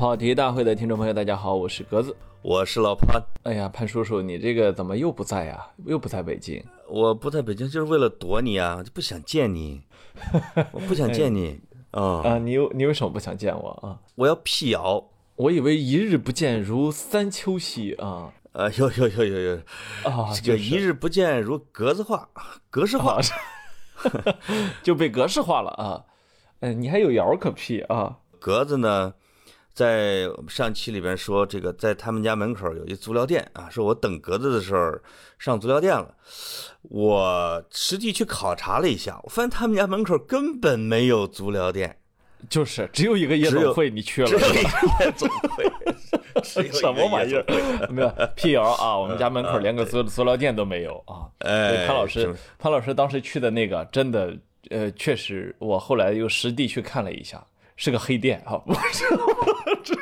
跑题大会的听众朋友，大家好，我是格子。我是老潘，哎呀，潘叔叔，你这个怎么又不在呀？又不在北京？我不在北京就是为了躲你啊，就不想见你，我不想见你啊。啊，你有你为什么不想见我啊？我要辟谣，我以为一日不见如三秋兮啊。呃，有有有有有啊，这个一日不见如格子化，格式化，就被格式化了啊。嗯，你还有谣可辟啊？格子呢？在上期里边说，这个在他们家门口有一足疗店啊，说我等格子的时候上足疗店了。我实际去考察了一下，我发现他们家门口根本没有足疗店，就是只有一个夜总会，你去了？只有一个夜总会，什么玩意儿？没有辟谣啊！我们家门口连个足足疗店都没有啊！哎，潘老师，潘老师当时去的那个，真的，呃，确实，我后来又实地去看了一下。是个黑店啊！我这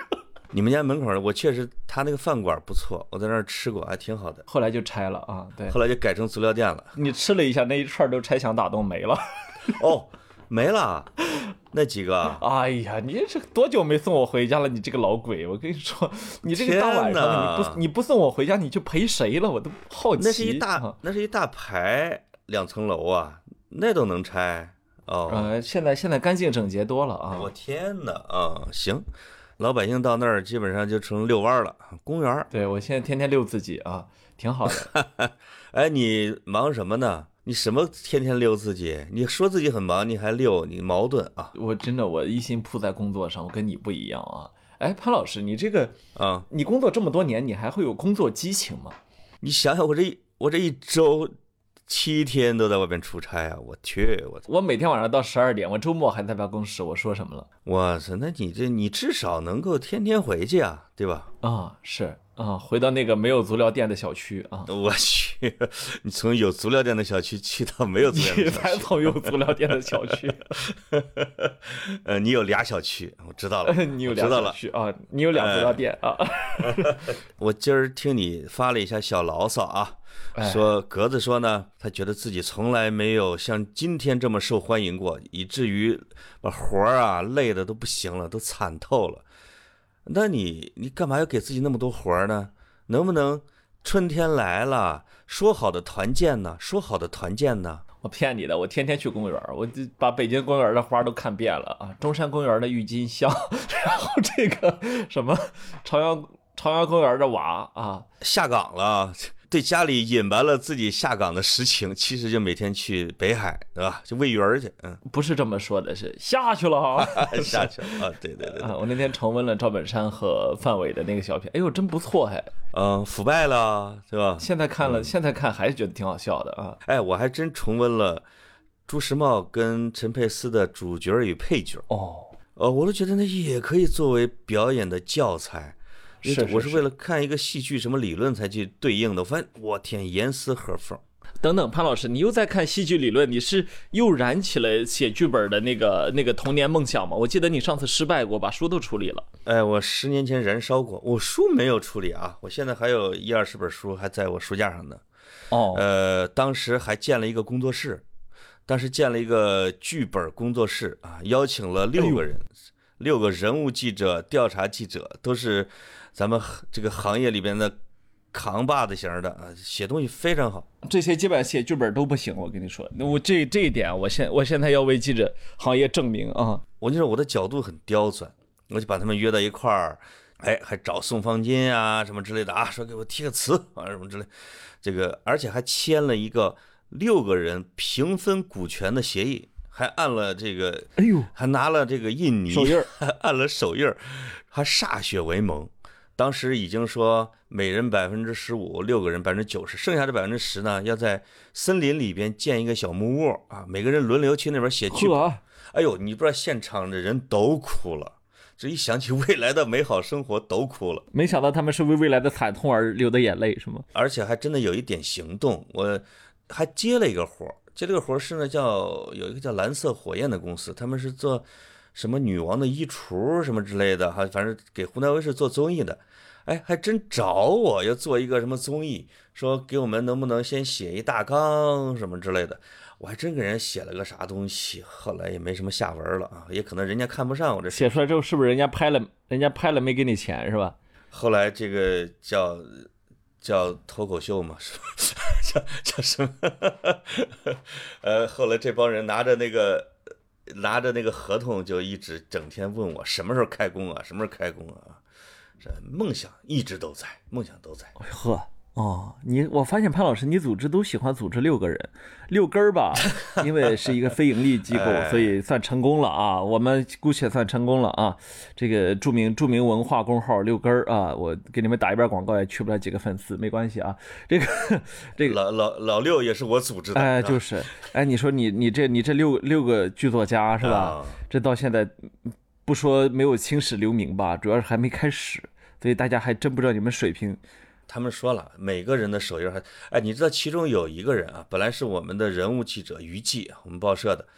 你们家门口，我确实他那个饭馆不错，我在那儿吃过，还挺好的。后来就拆了啊，对，后来就改成足疗店了。你吃了一下，那一串都拆墙打洞没了。哦，没了，那几个？哎呀，你这多久没送我回家了？你这个老鬼！我跟你说，你这个大晚上你不你不送我回家，你去陪谁了？我都好奇。那是一大那是一大排两层楼啊，那都能拆。哦，呃，现在现在干净整洁多了啊！我天哪啊！行，老百姓到那儿基本上就成遛弯儿了，公园儿。对我现在天天遛自己啊，挺好的。哎，你忙什么呢？你什么天天遛自己？你说自己很忙，你还遛，你矛盾啊！我真的我一心扑在工作上，我跟你不一样啊！哎，潘老师，你这个啊，你工作这么多年，你还会有工作激情吗？你想想我这我这一周。七天都在外边出差啊！我去，我我每天晚上到十二点，我周末还在办公室。我说什么了？哇塞，那你这你至少能够天天回去啊，对吧？啊，是啊，回到那个没有足疗店的小区啊。我去，你从有足疗店的小区去到没有足疗店，你才从有足疗店的小区。呃，你有俩小区，我知道了。你有俩小区啊？你有俩足疗店啊？我今儿听你发了一下小牢骚啊。说格子说呢，他觉得自己从来没有像今天这么受欢迎过，以至于把活儿啊累的都不行了，都惨透了。那你你干嘛要给自己那么多活儿呢？能不能春天来了，说好的团建呢？说好的团建呢？我骗你的，我天天去公园，我就把北京公园的花都看遍了啊，中山公园的郁金香，然后这个什么朝阳朝阳公园的娃啊，下岗了。对家里隐瞒了自己下岗的实情，其实就每天去北海，对吧？就喂鱼儿去。嗯，不是这么说的，是下去了哈，下去了啊！对对对啊！我那天重温了赵本山和范伟的那个小品，哎呦，真不错还。嗯，腐败了，对吧？现在看了，现在看还是觉得挺好笑的啊。哎，我还真重温了朱时茂跟陈佩斯的主角与配角。哦，呃，我都觉得那也可以作为表演的教材。是，我是为了看一个戏剧什么理论才去对应的。我发现，我天，严丝合缝。等等，潘老师，你又在看戏剧理论？你是又燃起了写剧本的那个那个童年梦想吗？我记得你上次失败过，把书都处理了。哎，我十年前燃烧过，我书没有处理啊。我现在还有一二十本书还在我书架上呢。哦，呃，当时还建了一个工作室，当时建了一个剧本工作室啊，邀请了六个人，六个人物记者、调查记者，都是。咱们这个行业里边的扛把子型的啊，写东西非常好。这些基本上写剧本都不行，我跟你说，那我这这一点，我现我现在要为记者行业证明啊。我就说我的角度很刁钻，我就把他们约到一块儿，哎，还找宋方金啊什么之类的啊，说给我提个词啊什么之类，这个而且还签了一个六个人平分股权的协议，还按了这个，哎呦，还拿了这个印泥手印，还 按了手印，还歃血为盟。当时已经说每人百分之十五，六个人百分之九十，剩下的百分之十呢，要在森林里边建一个小木屋啊，每个人轮流去那边写剧本。哎呦，你不知道现场的人都哭了，这一想起未来的美好生活都哭了。没想到他们是为未来的惨痛而流的眼泪，是吗？而且还真的有一点行动，我还接了一个活儿，接这个活儿是呢叫有一个叫蓝色火焰的公司，他们是做。什么女王的衣橱什么之类的，哈，反正给湖南卫视做综艺的，哎，还真找我要做一个什么综艺，说给我们能不能先写一大纲什么之类的。我还真给人写了个啥东西，后来也没什么下文了啊，也可能人家看不上我这写出来之后，是不是人家拍了，人家拍了没给你钱是吧？后来这个叫叫脱口秀嘛，是吧？叫叫什么？呃，后来这帮人拿着那个拿着那个合同，就一直整天问我什么时候开工啊，什么时候开工啊？这梦想一直都在，梦想都在。呵。哦，你我发现潘老师，你组织都喜欢组织六个人，六根儿吧，因为是一个非盈利机构，所以算成功了啊。我们姑且算成功了啊。这个著名著名文化公号六根儿啊，我给你们打一遍广告也去不了几个粉丝，没关系啊。这个这个老老老六也是我组织的，哎，就是，哎，你说你你这你这六六个剧作家是吧？这到现在不说没有青史留名吧，主要是还没开始，所以大家还真不知道你们水平。他们说了，每个人的手印还哎，你知道其中有一个人啊，本来是我们的人物记者于记，我们报社的，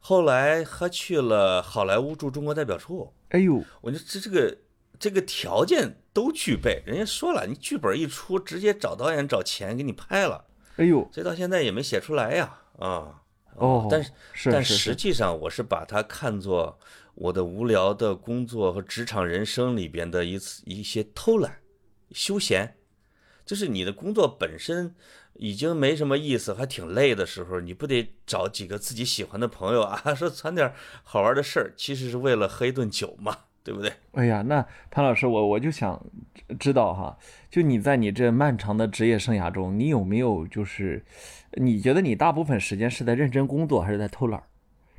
后来他去了好莱坞驻中国代表处。哎呦，我觉得这这个这个条件都具备，人家说了，你剧本一出，直接找导演找钱给你拍了。哎呦，这到现在也没写出来呀，啊，哦，但是但实际上我是把它看作我的无聊的工作和职场人生里边的一次一些偷懒休闲。就是你的工作本身已经没什么意思，还挺累的时候，你不得找几个自己喜欢的朋友啊，说传点好玩的事儿，其实是为了喝一顿酒嘛，对不对？哎呀，那潘老师，我我就想知道哈，就你在你这漫长的职业生涯中，你有没有就是，你觉得你大部分时间是在认真工作，还是在偷懒？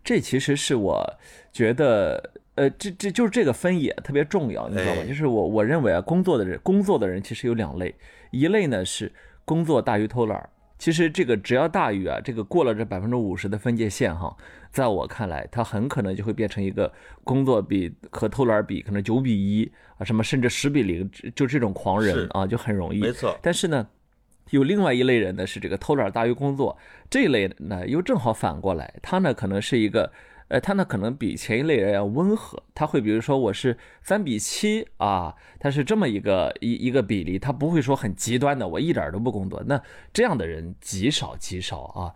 这其实是我觉得。呃，这这就是这个分野特别重要，你知道吗？就是我我认为啊，工作的人工作的人其实有两类，一类呢是工作大于偷懒其实这个只要大于啊，这个过了这百分之五十的分界线哈，在我看来，他很可能就会变成一个工作比和偷懒比可能九比一啊，什么甚至十比零，就这种狂人啊，就很容易。没错。但是呢，有另外一类人呢，是这个偷懒大于工作，这一类呢又正好反过来，他呢可能是一个。呃，他呢可能比前一类人要温和，他会比如说我是三比七啊，他是这么一个一一个比例，他不会说很极端的，我一点都不工作，那这样的人极少极少啊。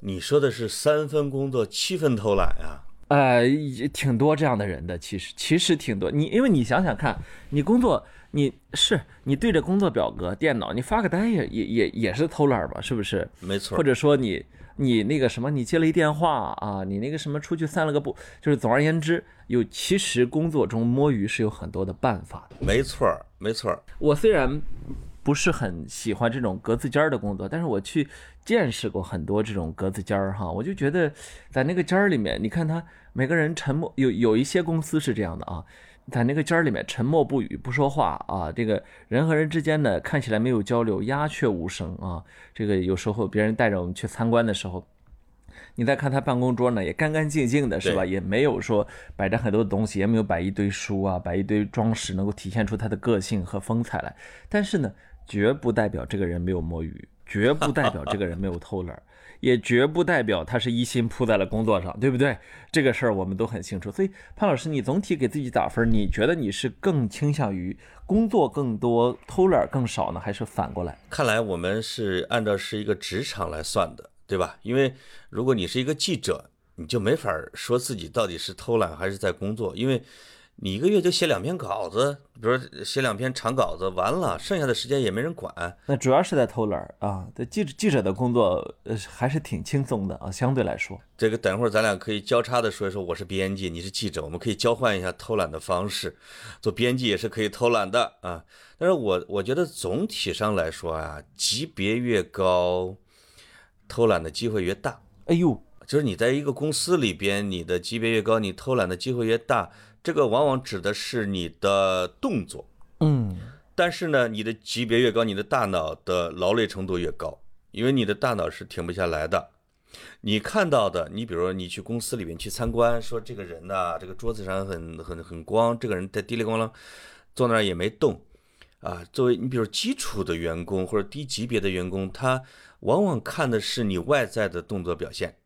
你说的是三分工作七分偷懒啊？呃，挺多这样的人的，其实其实挺多。你因为你想想看，你工作你是你对着工作表格电脑，你发个单也也也也是偷懒吧？是不是？没错。或者说你。你那个什么，你接了一电话啊，你那个什么出去散了个步，就是总而言之，有其实工作中摸鱼是有很多的办法的。没错，没错。我虽然不是很喜欢这种格子间儿的工作，但是我去见识过很多这种格子间儿哈，我就觉得在那个间儿里面，你看他每个人沉默，有有一些公司是这样的啊。在那个间儿里面沉默不语不说话啊，这个人和人之间呢看起来没有交流，鸦雀无声啊。这个有时候别人带着我们去参观的时候，你再看他办公桌呢也干干净净的，是吧？也没有说摆着很多东西，也没有摆一堆书啊，摆一堆装饰能够体现出他的个性和风采来。但是呢，绝不代表这个人没有摸鱼，绝不代表这个人没有偷懒。也绝不代表他是一心扑在了工作上，对不对？这个事儿我们都很清楚。所以潘老师，你总体给自己打分，你觉得你是更倾向于工作更多、偷懒更少呢，还是反过来？看来我们是按照是一个职场来算的，对吧？因为如果你是一个记者，你就没法说自己到底是偷懒还是在工作，因为。你一个月就写两篇稿子，比如说写两篇长稿子，完了，剩下的时间也没人管。那主要是在偷懒啊。这记者记者的工作呃还是挺轻松的啊，相对来说。这个等会儿咱俩可以交叉的说一说，我是编辑，你是记者，我们可以交换一下偷懒的方式。做编辑也是可以偷懒的啊。但是我我觉得总体上来说啊，级别越高，偷懒的机会越大。哎呦，就是你在一个公司里边，你的级别越高，你偷懒的机会越大。这个往往指的是你的动作，嗯，但是呢，你的级别越高，你的大脑的劳累程度越高，因为你的大脑是停不下来的。你看到的，你比如说你去公司里面去参观，说这个人呢，这个桌子上很很很光，这个人在滴里咣啷坐那儿也没动，啊，作为你比如基础的员工或者低级别的员工，他往往看的是你外在的动作表现。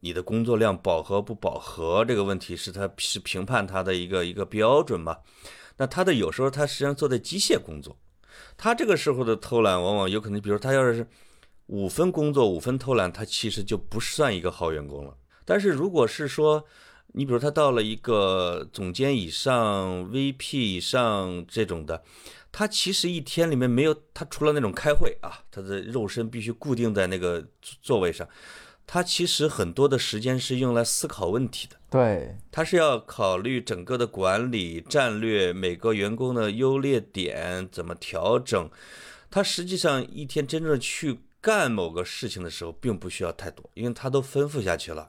你的工作量饱和不饱和这个问题是他是评判他的一个一个标准嘛？那他的有时候他实际上做的机械工作，他这个时候的偷懒，往往有可能，比如他要是五分工作五分偷懒，他其实就不算一个好员工了。但是如果是说，你比如他到了一个总监以上、VP 以上这种的，他其实一天里面没有他除了那种开会啊，他的肉身必须固定在那个座位上。他其实很多的时间是用来思考问题的，对，他是要考虑整个的管理战略，每个员工的优劣点怎么调整。他实际上一天真正去干某个事情的时候，并不需要太多，因为他都吩咐下去了，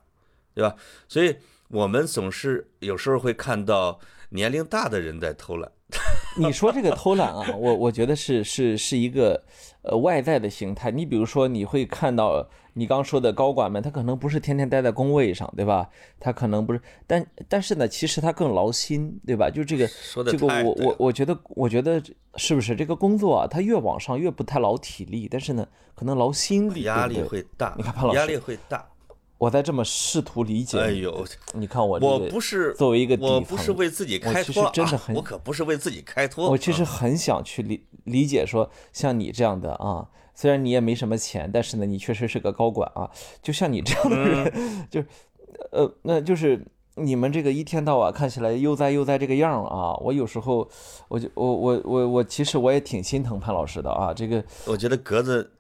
对吧？所以我们总是有时候会看到年龄大的人在偷懒。你说这个偷懒啊，我我觉得是是是一个呃外在的形态。你比如说，你会看到。你刚说的高管们，他可能不是天天待在工位上，对吧？他可能不是，但但是呢，其实他更劳心，对吧？就这个，这个我我我觉得，我觉得是不是这个工作啊？他越往上越不太劳体力，但是呢，可能劳心力，压力会大。你看潘老师，压力会大。我在这么试图理解。哎呦，你看我，我不是作为一个，我不是为自己开脱，真的很，我可不是为自己开脱。我其实很想去理理解，说像你这样的啊。虽然你也没什么钱，但是呢，你确实是个高管啊。就像你这样的人，就是，呃，那就是你们这个一天到晚看起来悠哉悠哉这个样啊。我有时候，我就我我我我其实我也挺心疼潘老师的啊。这个，我觉得格子，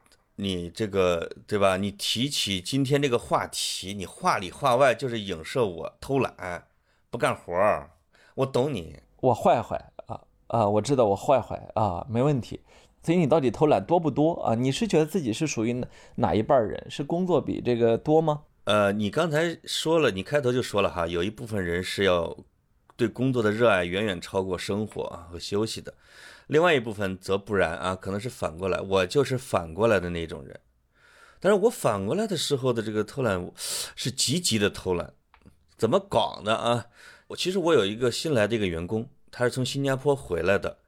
你这个对吧？你提起今天这个话题，你话里话外就是影射我偷懒不干活儿。我懂你，我坏坏啊啊！我知道我坏坏啊，没问题。所以你到底偷懒多不多啊？你是觉得自己是属于哪哪一半人？是工作比这个多吗？呃，你刚才说了，你开头就说了哈，有一部分人是要对工作的热爱远远超过生活和休息的，另外一部分则不然啊，可能是反过来，我就是反过来的那种人。但是我反过来的时候的这个偷懒是积极的偷懒，怎么搞呢啊？我其实我有一个新来的一个员工，他是从新加坡回来的。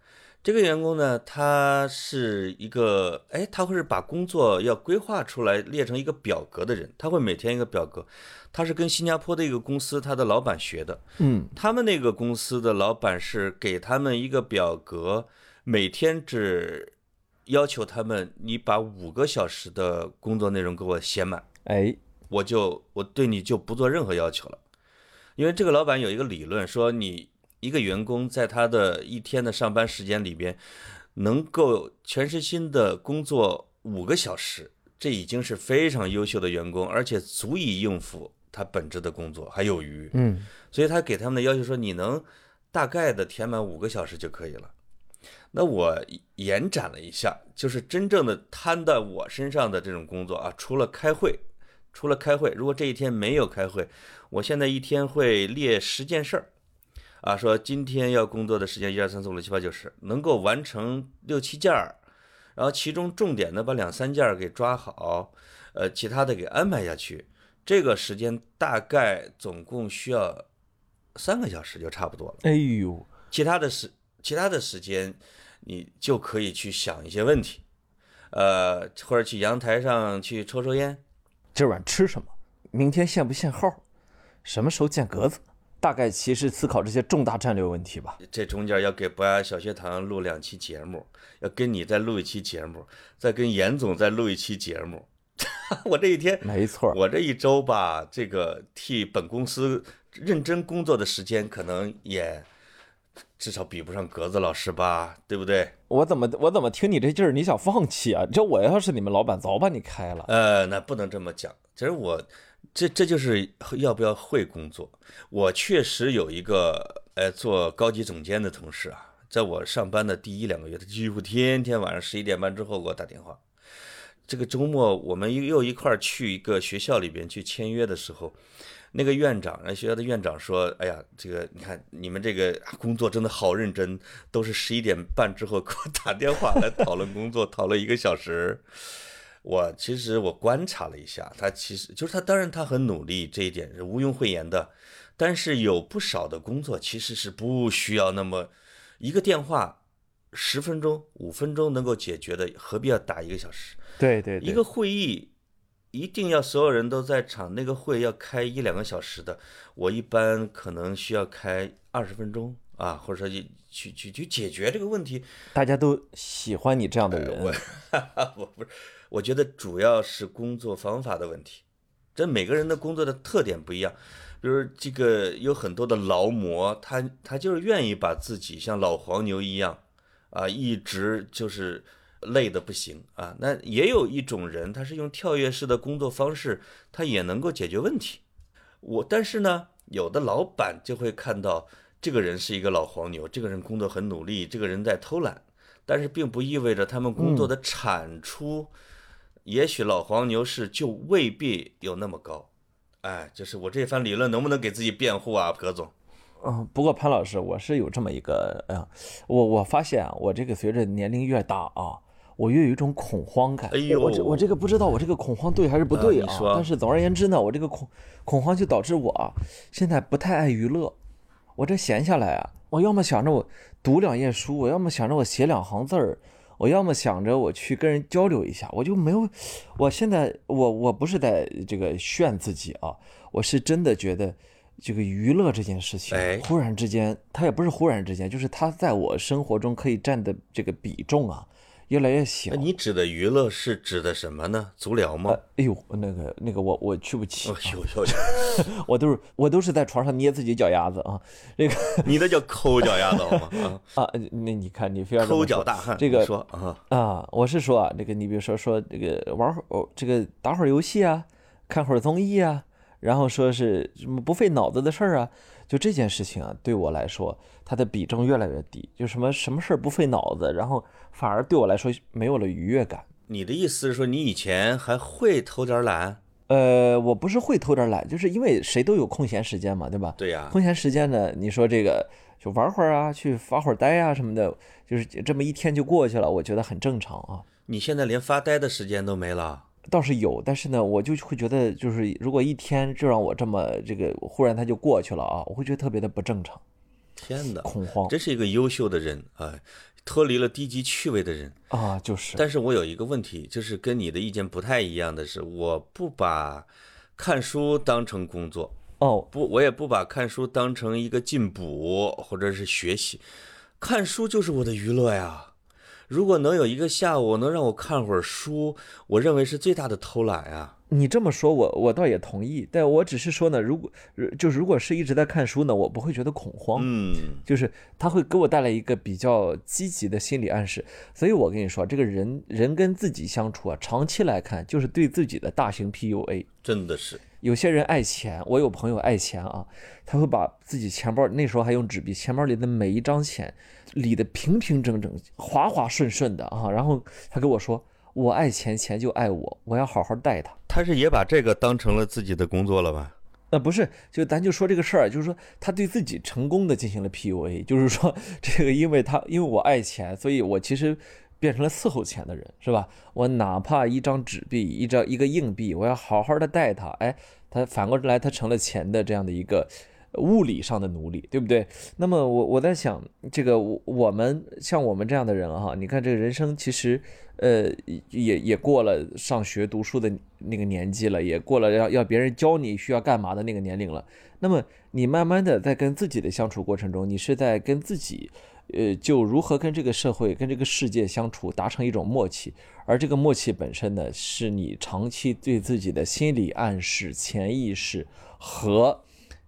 这个员工呢，他是一个，哎，他会是把工作要规划出来，列成一个表格的人。他会每天一个表格，他是跟新加坡的一个公司，他的老板学的。嗯，他们那个公司的老板是给他们一个表格，每天只要求他们，你把五个小时的工作内容给我写满。哎，我就我对你就不做任何要求了，因为这个老板有一个理论说你。一个员工在他的一天的上班时间里边，能够全身心的工作五个小时，这已经是非常优秀的员工，而且足以应付他本职的工作，还有余。嗯，所以他给他们的要求说，你能大概的填满五个小时就可以了。那我延展了一下，就是真正的摊在我身上的这种工作啊，除了开会，除了开会，如果这一天没有开会，我现在一天会列十件事儿。啊，说今天要工作的时间一二三四五六七八九十，能够完成六七件儿，然后其中重点的把两三件儿给抓好，呃，其他的给安排下去，这个时间大概总共需要三个小时就差不多了。哎呦，其他的时其他的时间，你就可以去想一些问题，呃，或者去阳台上去抽抽烟。今晚吃什么？明天限不限号？什么时候见格子？大概其实思考这些重大战略问题吧。这中间要给博雅小学堂录两期节目，要跟你再录一期节目，再跟严总再录一期节目。我这一天，没错，我这一周吧，这个替本公司认真工作的时间，可能也至少比不上格子老师吧，对不对？我怎么我怎么听你这劲儿，你想放弃啊？这我要是你们老板，早把你开了。呃，那不能这么讲。其实我。这这就是要不要会工作。我确实有一个呃做高级总监的同事啊，在我上班的第一两个月，他几乎天天晚上十一点半之后给我打电话。这个周末我们又又一块儿去一个学校里边去签约的时候，那个院长，那学校的院长说：“哎呀，这个你看你们这个工作真的好认真，都是十一点半之后给我打电话来讨论工作，讨论一个小时。”我其实我观察了一下，他其实就是他，当然他很努力，这一点是毋庸讳言的。但是有不少的工作其实是不需要那么一个电话十分钟、五分钟能够解决的，何必要打一个小时？对对，一个会议一定要所有人都在场，那个会要开一两个小时的，我一般可能需要开二十分钟、啊，或者说去去去去解决这个问题。大家都喜欢你这样的人。我我不是，我觉得主要是工作方法的问题。这每个人的工作的特点不一样，比如这个有很多的劳模，他他就是愿意把自己像老黄牛一样，啊，一直就是累的不行啊。那也有一种人，他是用跳跃式的工作方式，他也能够解决问题。我但是呢，有的老板就会看到这个人是一个老黄牛，这个人工作很努力，这个人在偷懒，但是并不意味着他们工作的产出。也许老黄牛是就未必有那么高，哎，就是我这番理论能不能给自己辩护啊，葛总？嗯，不过潘老师，我是有这么一个，哎呀，我我发现啊，我这个随着年龄越大啊，我越有一种恐慌感。哎呦，我这我这个不知道我这个恐慌对还是不对啊？但是总而言之呢，我这个恐恐慌就导致我现在不太爱娱乐。我这闲下来啊，我要么想着我读两页书，我要么想着我写两行字儿。我要么想着我去跟人交流一下，我就没有。我现在我我不是在这个炫自己啊，我是真的觉得这个娱乐这件事情，忽然之间，它也不是忽然之间，就是它在我生活中可以占的这个比重啊。越来越小。你指的娱乐是指的什么呢？足疗吗？哎呦，那个那个，我 我去不起。哎呦呦，我都是我都是在床上捏自己脚丫子啊。这个 你那叫抠脚丫子好吗？啊，那你看你非要抠脚大汉。这个说啊啊，我是说啊，这个你比如说说这个玩会儿这个打会儿游戏啊，看会儿综艺啊，然后说是什么不费脑子的事儿啊。就这件事情啊，对我来说，它的比重越来越低。就什么什么事儿不费脑子，然后反而对我来说没有了愉悦感。你的意思是说，你以前还会偷点懒？呃，我不是会偷点懒，就是因为谁都有空闲时间嘛，对吧？对呀。空闲时间呢，你说这个就玩会儿啊，去发会儿呆啊什么的，就是这么一天就过去了，我觉得很正常啊。你现在连发呆的时间都没了？倒是有，但是呢，我就会觉得，就是如果一天就让我这么这个，忽然它就过去了啊，我会觉得特别的不正常。天哪，恐慌！这是一个优秀的人啊，脱离了低级趣味的人啊，就是。但是我有一个问题，就是跟你的意见不太一样的是，我不把看书当成工作哦，不，我也不把看书当成一个进补或者是学习，看书就是我的娱乐呀。如果能有一个下午能让我看会儿书，我认为是最大的偷懒啊！你这么说，我我倒也同意，但我只是说呢，如果就如果是一直在看书呢，我不会觉得恐慌，嗯，就是他会给我带来一个比较积极的心理暗示。所以我跟你说，这个人人跟自己相处啊，长期来看就是对自己的大型 PUA，真的是。有些人爱钱，我有朋友爱钱啊，他会把自己钱包那时候还用纸币，钱包里的每一张钱理得平平整整、滑滑顺顺的啊。然后他跟我说：“我爱钱，钱就爱我，我要好好待他。”他是也把这个当成了自己的工作了吧？呃，不是，就咱就说这个事儿，就是说他对自己成功的进行了 PUA，就是说这个，因为他因为我爱钱，所以我其实。变成了伺候钱的人，是吧？我哪怕一张纸币、一张一个硬币，我要好好的待他。哎，他反过来，他成了钱的这样的一个物理上的奴隶，对不对？那么我我在想，这个我我们像我们这样的人哈，你看这个人生其实，呃，也也过了上学读书的那个年纪了，也过了要要别人教你需要干嘛的那个年龄了。那么你慢慢的在跟自己的相处过程中，你是在跟自己。呃，就如何跟这个社会、跟这个世界相处，达成一种默契，而这个默契本身呢，是你长期对自己的心理暗示、潜意识和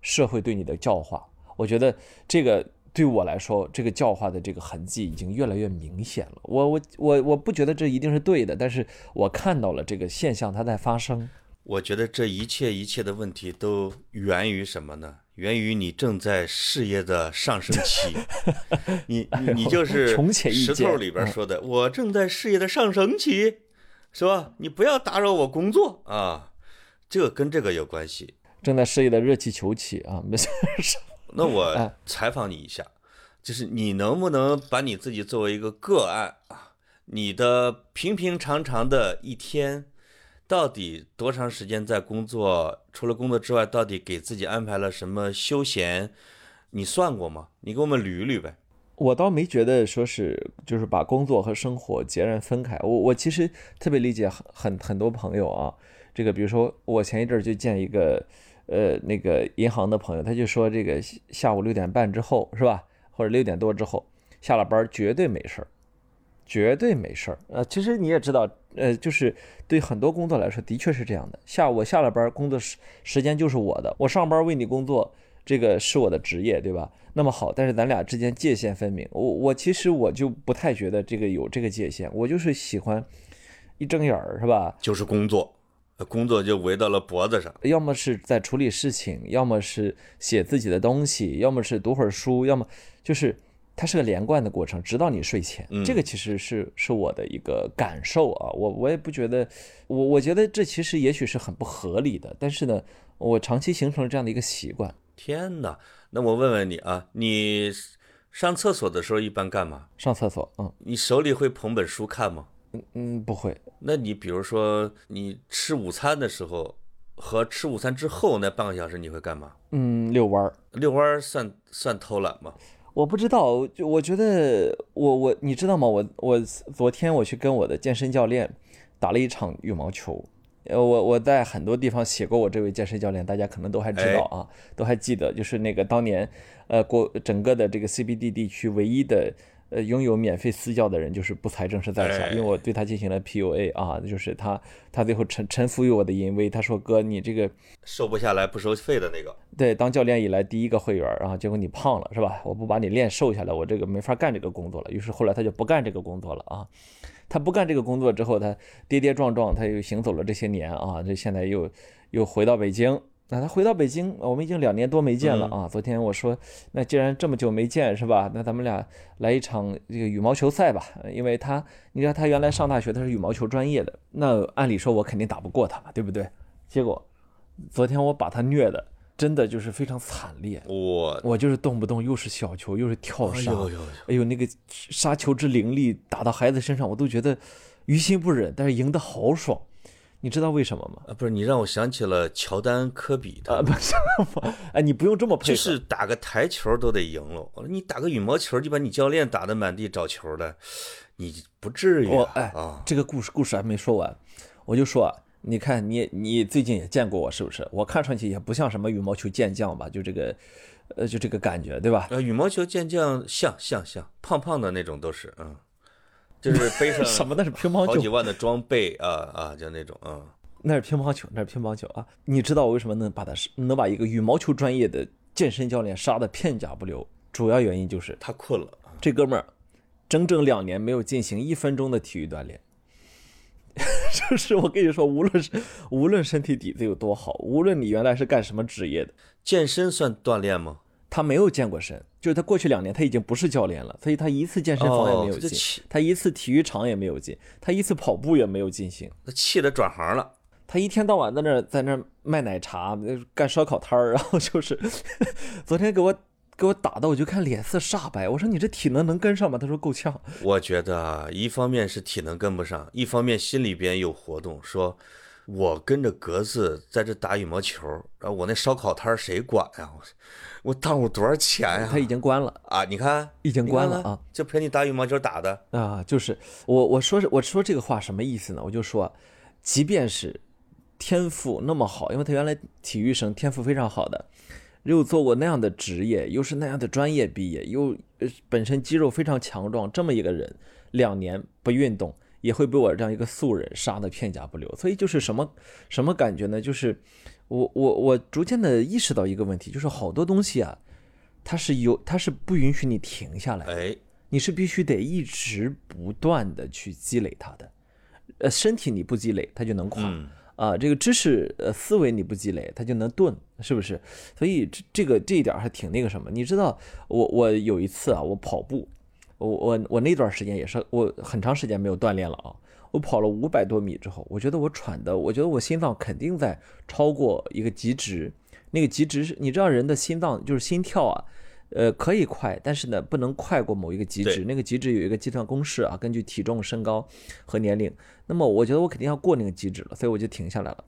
社会对你的教化。我觉得这个对我来说，这个教化的这个痕迹已经越来越明显了。我我我我不觉得这一定是对的，但是我看到了这个现象它在发生。我觉得这一切一切的问题都源于什么呢？源于你正在事业的上升期，你你就是石头里边说的，我正在事业的上升期，是吧？你不要打扰我工作啊，这跟这个有关系。正在事业的热气球起啊，没事。那我采访你一下，就是你能不能把你自己作为一个个案啊？你的平平常常的一天。到底多长时间在工作？除了工作之外，到底给自己安排了什么休闲？你算过吗？你给我们捋一捋呗。我倒没觉得说是就是把工作和生活截然分开。我我其实特别理解很很很多朋友啊，这个比如说我前一阵就见一个呃那个银行的朋友，他就说这个下午六点半之后是吧？或者六点多之后下了班绝对没事儿，绝对没事儿。呃，其实你也知道，呃，就是对很多工作来说，的确是这样的。下午我下了班，工作时时间就是我的，我上班为你工作，这个是我的职业，对吧？那么好，但是咱俩之间界限分明。我我其实我就不太觉得这个有这个界限，我就是喜欢一睁眼儿是吧？就是工作。工作就围到了脖子上，要么是在处理事情，要么是写自己的东西，要么是读会儿书，要么就是它是个连贯的过程，直到你睡前。这个其实是是我的一个感受啊，我我也不觉得，我我觉得这其实也许是很不合理的，但是呢，我长期形成了这样的一个习惯。天哪，那我问问你啊，你上厕所的时候一般干嘛？上厕所，嗯，你手里会捧本书看吗？嗯，不会。那你比如说，你吃午餐的时候和吃午餐之后那半个小时，你会干嘛？嗯，遛弯儿。遛弯儿算算偷懒吗？我不知道，就我觉得，我我你知道吗？我我昨天我去跟我的健身教练打了一场羽毛球。呃，我我在很多地方写过我这位健身教练，大家可能都还知道啊，都还记得，就是那个当年，呃，国整个的这个 CBD 地区唯一的。呃，拥有免费私教的人就是不才正是在下，因为我对他进行了 PUA 啊，就是他他最后臣臣服于我的淫威。他说：“哥，你这个瘦不下来不收费的那个，对，当教练以来第一个会员啊，结果你胖了是吧？我不把你练瘦下来，我这个没法干这个工作了。于是后来他就不干这个工作了啊。他不干这个工作之后，他跌跌撞撞，他又行走了这些年啊，这现在又又回到北京。”那他回到北京，我们已经两年多没见了啊。昨天我说，那既然这么久没见，是吧？那咱们俩来一场这个羽毛球赛吧。因为他，你知道他原来上大学他是羽毛球专业的，那按理说我肯定打不过他嘛，对不对？结果昨天我把他虐的，真的就是非常惨烈。我我就是动不动又是小球又是跳杀，哎呦呦，哎呦那个杀球之凌厉，打到孩子身上我都觉得于心不忍，但是赢得好爽。你知道为什么吗？啊，不是你让我想起了乔丹、科比的啊，不是，哎，你不用这么配合，就是打个台球都得赢了，你打个羽毛球就把你教练打得满地找球的，你不至于。我哎，这个故事故事还没说完，我就说，你看你你最近也见过我是不是？我看上去也不像什么羽毛球健将吧？就这个，呃，就这个感觉对吧？呃，羽毛球健将像像像胖胖的那种都是，嗯。就是背上 什么？那是乒乓球，好几万的装备啊啊，就那种啊。那是乒乓球，那是乒乓球啊。你知道我为什么能把他能把一个羽毛球专业的健身教练杀的片甲不留？主要原因就是他困了。这哥们儿整整两年没有进行一分钟的体育锻炼。就是我跟你说，无论是无论身体底子有多好，无论你原来是干什么职业的，健身算锻炼吗？他没有健过身，就是他过去两年他已经不是教练了，所以他一次健身房也没有进，他一次体育场也没有进，他一次跑步也没有进行。他气得转行了，他一天到晚在那在那卖奶茶，干烧烤摊儿，然后就是 昨天给我给我打的，我就看脸色煞白。我说你这体能能跟上吗？他说够呛。我觉得啊，一方面是体能跟不上，一方面心里边有活动，说。我跟着格子在这打羽毛球，然后我那烧烤摊谁管呀？我我耽误多少钱呀？他已经关了啊！你看，已经关了啊！就陪你打羽毛球打的啊！就是我我说是我说这个话什么意思呢？我就说，即便是天赋那么好，因为他原来体育生，天赋非常好的，又做过那样的职业，又是那样的专业毕业，又本身肌肉非常强壮，这么一个人，两年不运动。也会被我这样一个素人杀的片甲不留，所以就是什么什么感觉呢？就是我我我逐渐的意识到一个问题，就是好多东西啊，它是有它是不允许你停下来，哎，你是必须得一直不断的去积累它的，呃，身体你不积累它就能垮啊，这个知识呃思维你不积累它就能钝，是不是？所以这这个这一点还挺那个什么，你知道我我有一次啊，我跑步。我我我那段时间也是，我很长时间没有锻炼了啊。我跑了五百多米之后，我觉得我喘的，我觉得我心脏肯定在超过一个极值。那个极值是，你知道人的心脏就是心跳啊，呃，可以快，但是呢，不能快过某一个极值。那个极值有一个计算公式啊，根据体重、身高和年龄。那么我觉得我肯定要过那个极值了，所以我就停下来了。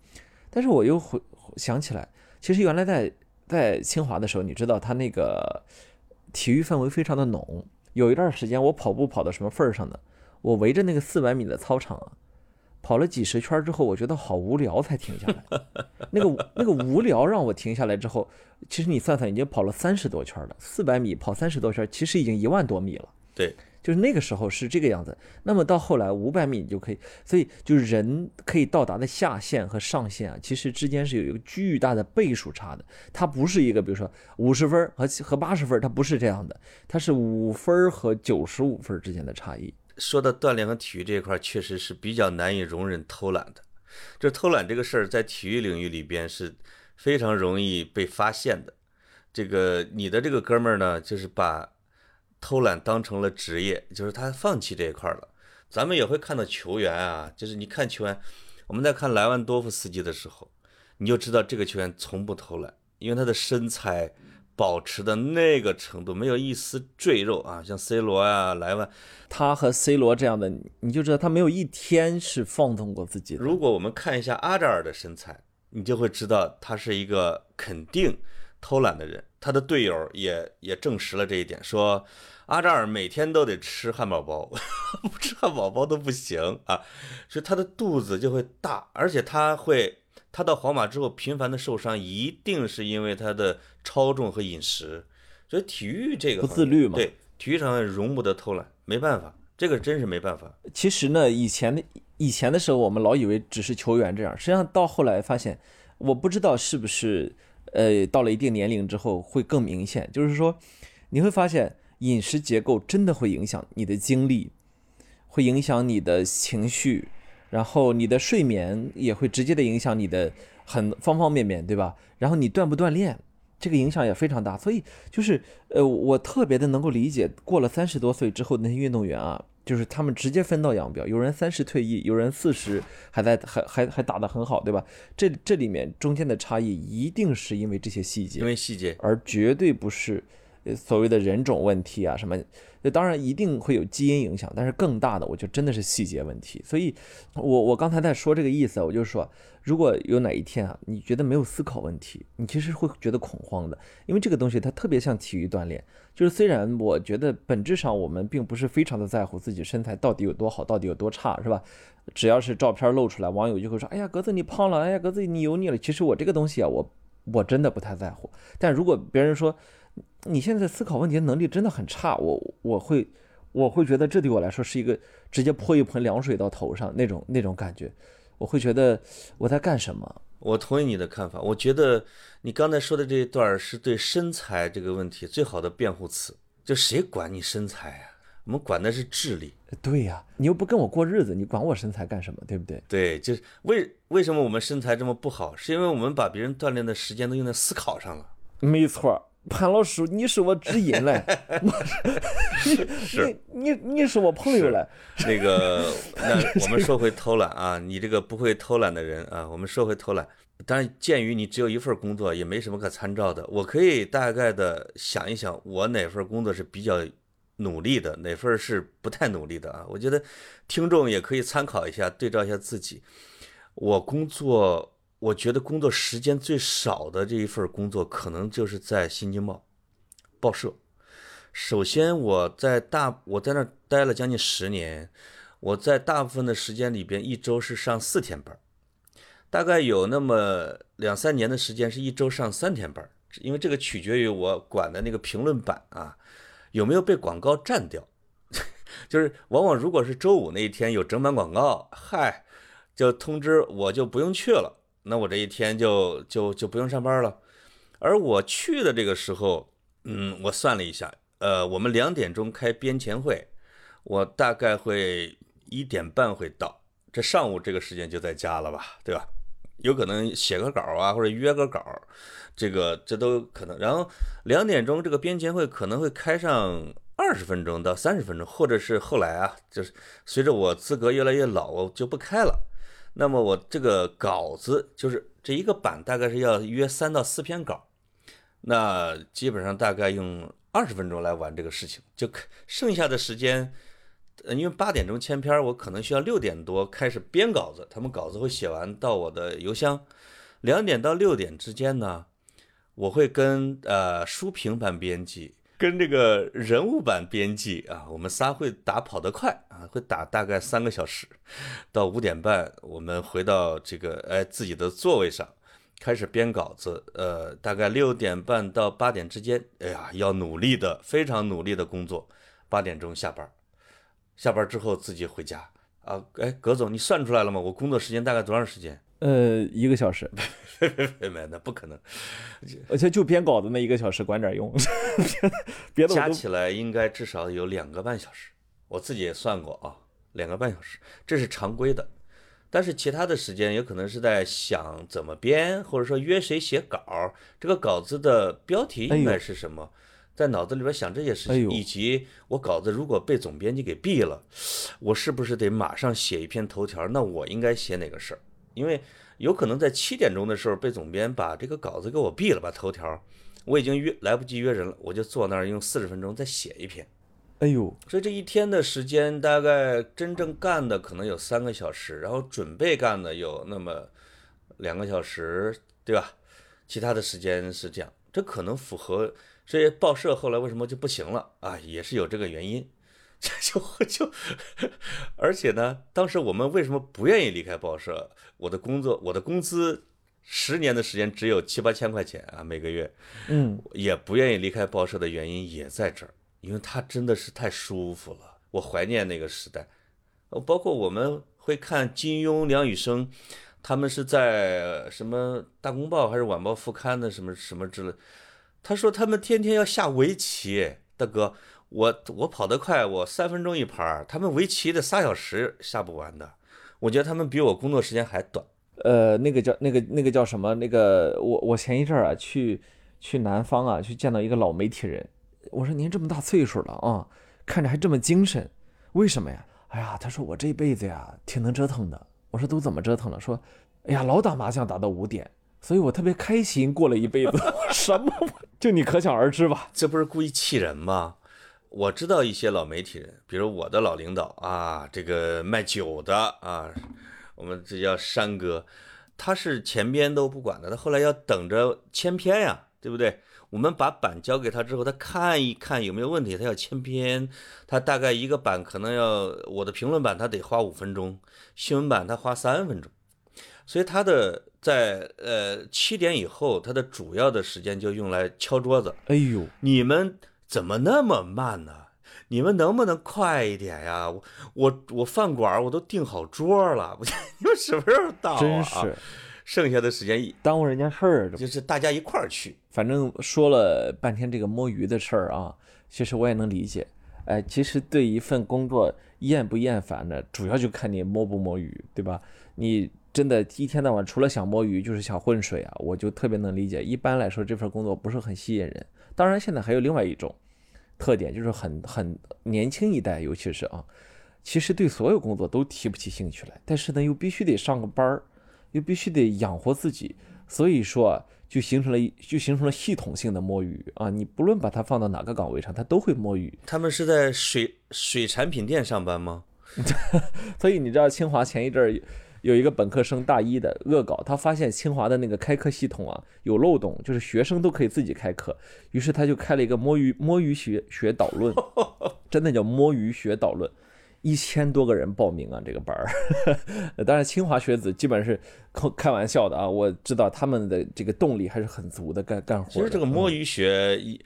但是我又回想起来，其实原来在在清华的时候，你知道他那个体育氛围非常的浓。有一段时间，我跑步跑到什么份儿上呢？我围着那个四百米的操场啊，跑了几十圈之后，我觉得好无聊，才停下来。那个那个无聊让我停下来之后，其实你算算，已经跑了三十多圈了，四百米跑三十多圈，其实已经一万多米了。对，就是那个时候是这个样子。那么到后来五百米你就可以，所以就是人可以到达的下限和上限啊，其实之间是有一个巨大的倍数差的。它不是一个，比如说五十分和和八十分，它不是这样的，它是五分和九十五分之间的差异。说到锻炼和体育这一块，确实是比较难以容忍偷懒的。就偷懒这个事儿，在体育领域里边是非常容易被发现的。这个你的这个哥们儿呢，就是把偷懒当成了职业，就是他放弃这一块了。咱们也会看到球员啊，就是你看球员，我们在看莱万多夫斯基的时候，你就知道这个球员从不偷懒，因为他的身材。保持的那个程度，没有一丝赘肉啊，像 C 罗啊、莱万，他和 C 罗这样的，你就知道他没有一天是放纵过自己的。如果我们看一下阿扎尔的身材，你就会知道他是一个肯定偷懒的人。他的队友也也证实了这一点，说阿扎尔每天都得吃汉堡包，不吃汉堡包都不行啊，所以他的肚子就会大，而且他会。他到皇马之后频繁的受伤，一定是因为他的超重和饮食。所以体育这个不自律嘛，对，体育场容不得偷懒，没办法，这个真是没办法。其实呢，以前的以前的时候，我们老以为只是球员这样，实际上到后来发现，我不知道是不是，呃，到了一定年龄之后会更明显，就是说，你会发现饮食结构真的会影响你的精力，会影响你的情绪。然后你的睡眠也会直接的影响你的很方方面面，对吧？然后你锻不锻炼，这个影响也非常大。所以就是呃，我特别的能够理解，过了三十多岁之后那些运动员啊，就是他们直接分道扬镳，有人三十退役，有人四十还在还还还打得很好，对吧？这这里面中间的差异一定是因为这些细节，因为细节，而绝对不是所谓的人种问题啊什么。那当然一定会有基因影响，但是更大的，我觉得真的是细节问题。所以，我我刚才在说这个意思，我就说，如果有哪一天啊，你觉得没有思考问题，你其实会觉得恐慌的，因为这个东西它特别像体育锻炼。就是虽然我觉得本质上我们并不是非常的在乎自己身材到底有多好，到底有多差，是吧？只要是照片露出来，网友就会说，哎呀，格子你胖了，哎呀，格子你油腻了。其实我这个东西啊，我我真的不太在乎。但如果别人说，你现在思考问题的能力真的很差，我我会我会觉得这对我来说是一个直接泼一盆凉水到头上那种那种感觉，我会觉得我在干什么？我同意你的看法，我觉得你刚才说的这一段是对身材这个问题最好的辩护词。就谁管你身材呀？我们管的是智力。对呀，你又不跟我过日子，你管我身材干什么？对不对？对，就是为为什么我们身材这么不好？是因为我们把别人锻炼的时间都用在思考上了。没错。潘老师，你是我知音嘞，是 你你你是我朋友嘞。那个，那 我们说回偷懒啊，你这个不会偷懒的人啊，我们说回偷懒。当然，鉴于你只有一份工作，也没什么可参照的。我可以大概的想一想，我哪份工作是比较努力的，哪份是不太努力的啊？我觉得听众也可以参考一下，对照一下自己。我工作。我觉得工作时间最少的这一份工作，可能就是在《新京报》报社。首先，我在大我在那儿待了将近十年，我在大部分的时间里边，一周是上四天班，大概有那么两三年的时间是一周上三天班，因为这个取决于我管的那个评论版啊有没有被广告占掉，就是往往如果是周五那一天有整版广告，嗨，就通知我就不用去了。那我这一天就就就不用上班了，而我去的这个时候，嗯，我算了一下，呃，我们两点钟开编前会，我大概会一点半会到，这上午这个时间就在家了吧，对吧？有可能写个稿啊，或者约个稿，这个这都可能。然后两点钟这个编前会可能会开上二十分钟到三十分钟，或者是后来啊，就是随着我资格越来越老，我就不开了。那么我这个稿子就是这一个版大概是要约三到四篇稿，那基本上大概用二十分钟来完这个事情，就剩下的时间，因为八点钟签篇，我可能需要六点多开始编稿子，他们稿子会写完到我的邮箱，两点到六点之间呢，我会跟呃书评版编辑跟这个人物版编辑啊，我们仨会打跑得快啊，会打大概三个小时，到五点半我们回到这个哎自己的座位上，开始编稿子。呃，大概六点半到八点之间，哎呀，要努力的，非常努力的工作。八点钟下班，下班之后自己回家啊。哎，葛总，你算出来了吗？我工作时间大概多长时间？呃，一个小时。没没，那不可能，而且就编稿子那一个小时管点用，别的加起来应该至少有两个半小时。我自己也算过啊，两个半小时，这是常规的。但是其他的时间有可能是在想怎么编，或者说约谁写稿，这个稿子的标题应该是什么，在脑子里边想这些事情，以及我稿子如果被总编辑给毙了，我是不是得马上写一篇头条？那我应该写哪个事儿？因为。有可能在七点钟的时候被总编把这个稿子给我毙了，把头条，我已经约来不及约人了，我就坐那儿用四十分钟再写一篇。哎呦，所以这一天的时间大概真正干的可能有三个小时，然后准备干的有那么两个小时，对吧？其他的时间是这样，这可能符合。所以报社后来为什么就不行了啊？也是有这个原因。这 就就，而且呢，当时我们为什么不愿意离开报社？我的工作，我的工资，十年的时间只有七八千块钱啊，每个月，嗯，也不愿意离开报社的原因也在这儿，因为它真的是太舒服了，我怀念那个时代。包括我们会看金庸、梁羽生，他们是在什么《大公报》还是《晚报》副刊的什么什么之类，他说他们天天要下围棋，大哥。我我跑得快，我三分钟一盘他们围棋的仨小时下不完的。我觉得他们比我工作时间还短。呃，那个叫那个那个叫什么？那个我我前一阵啊去去南方啊去见到一个老媒体人，我说您这么大岁数了啊，看着还这么精神，为什么呀？哎呀，他说我这辈子呀挺能折腾的。我说都怎么折腾了？说，哎呀老打麻将打到五点，所以我特别开心过了一辈子。什么？就你可想而知吧？这不是故意气人吗？我知道一些老媒体人，比如我的老领导啊，这个卖酒的啊，我们这叫山哥，他是前边都不管的，他后来要等着签片呀，对不对？我们把版交给他之后，他看一看有没有问题，他要签片，他大概一个版可能要我的评论版他得花五分钟，新闻版他花三分钟，所以他的在呃七点以后，他的主要的时间就用来敲桌子。哎呦，你们。怎么那么慢呢？你们能不能快一点呀？我我我饭馆我都订好桌了，你们什么时候到啊？真是，剩下的时间耽误人家事儿，就是大家一块儿去。反正说了半天这个摸鱼的事儿啊，其实我也能理解。哎，其实对一份工作厌不厌烦的，主要就看你摸不摸鱼，对吧？你真的一天到晚除了想摸鱼就是想浑水啊，我就特别能理解。一般来说，这份工作不是很吸引人。当然，现在还有另外一种特点，就是很很年轻一代，尤其是啊，其实对所有工作都提不起兴趣来。但是呢，又必须得上个班儿，又必须得养活自己，所以说啊，就形成了就形成了系统性的摸鱼啊。你不论把它放到哪个岗位上，它都会摸鱼。他们是在水水产品店上班吗？所以你知道清华前一阵儿。有一个本科生大一的恶搞，他发现清华的那个开课系统啊有漏洞，就是学生都可以自己开课，于是他就开了一个摸鱼摸鱼学学导论，真的叫摸鱼学导论，一千多个人报名啊这个班儿，当然清华学子基本是开开玩笑的啊，我知道他们的这个动力还是很足的干干活。其实这个摸鱼学，一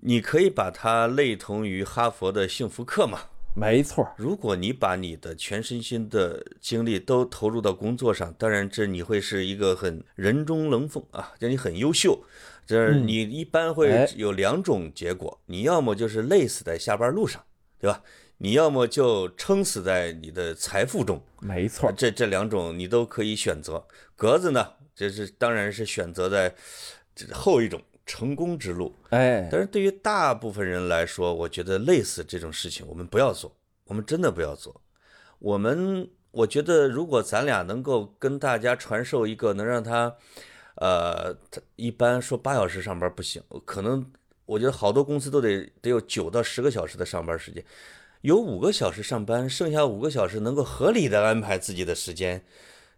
你可以把它类同于哈佛的幸福课嘛。没错，如果你把你的全身心的精力都投入到工作上，当然这你会是一个很人中龙凤啊，就你很优秀。这你一般会有两种结果，你要么就是累死在下班路上，对吧？你要么就撑死在你的财富中。没错，这这两种你都可以选择。格子呢，这是当然是选择在后一种。成功之路，哎，但是对于大部分人来说，我觉得类似这种事情，我们不要做，我们真的不要做。我们，我觉得如果咱俩能够跟大家传授一个能让他，呃，他一般说八小时上班不行，可能我觉得好多公司都得得有九到十个小时的上班时间，有五个小时上班，剩下五个小时能够合理的安排自己的时间，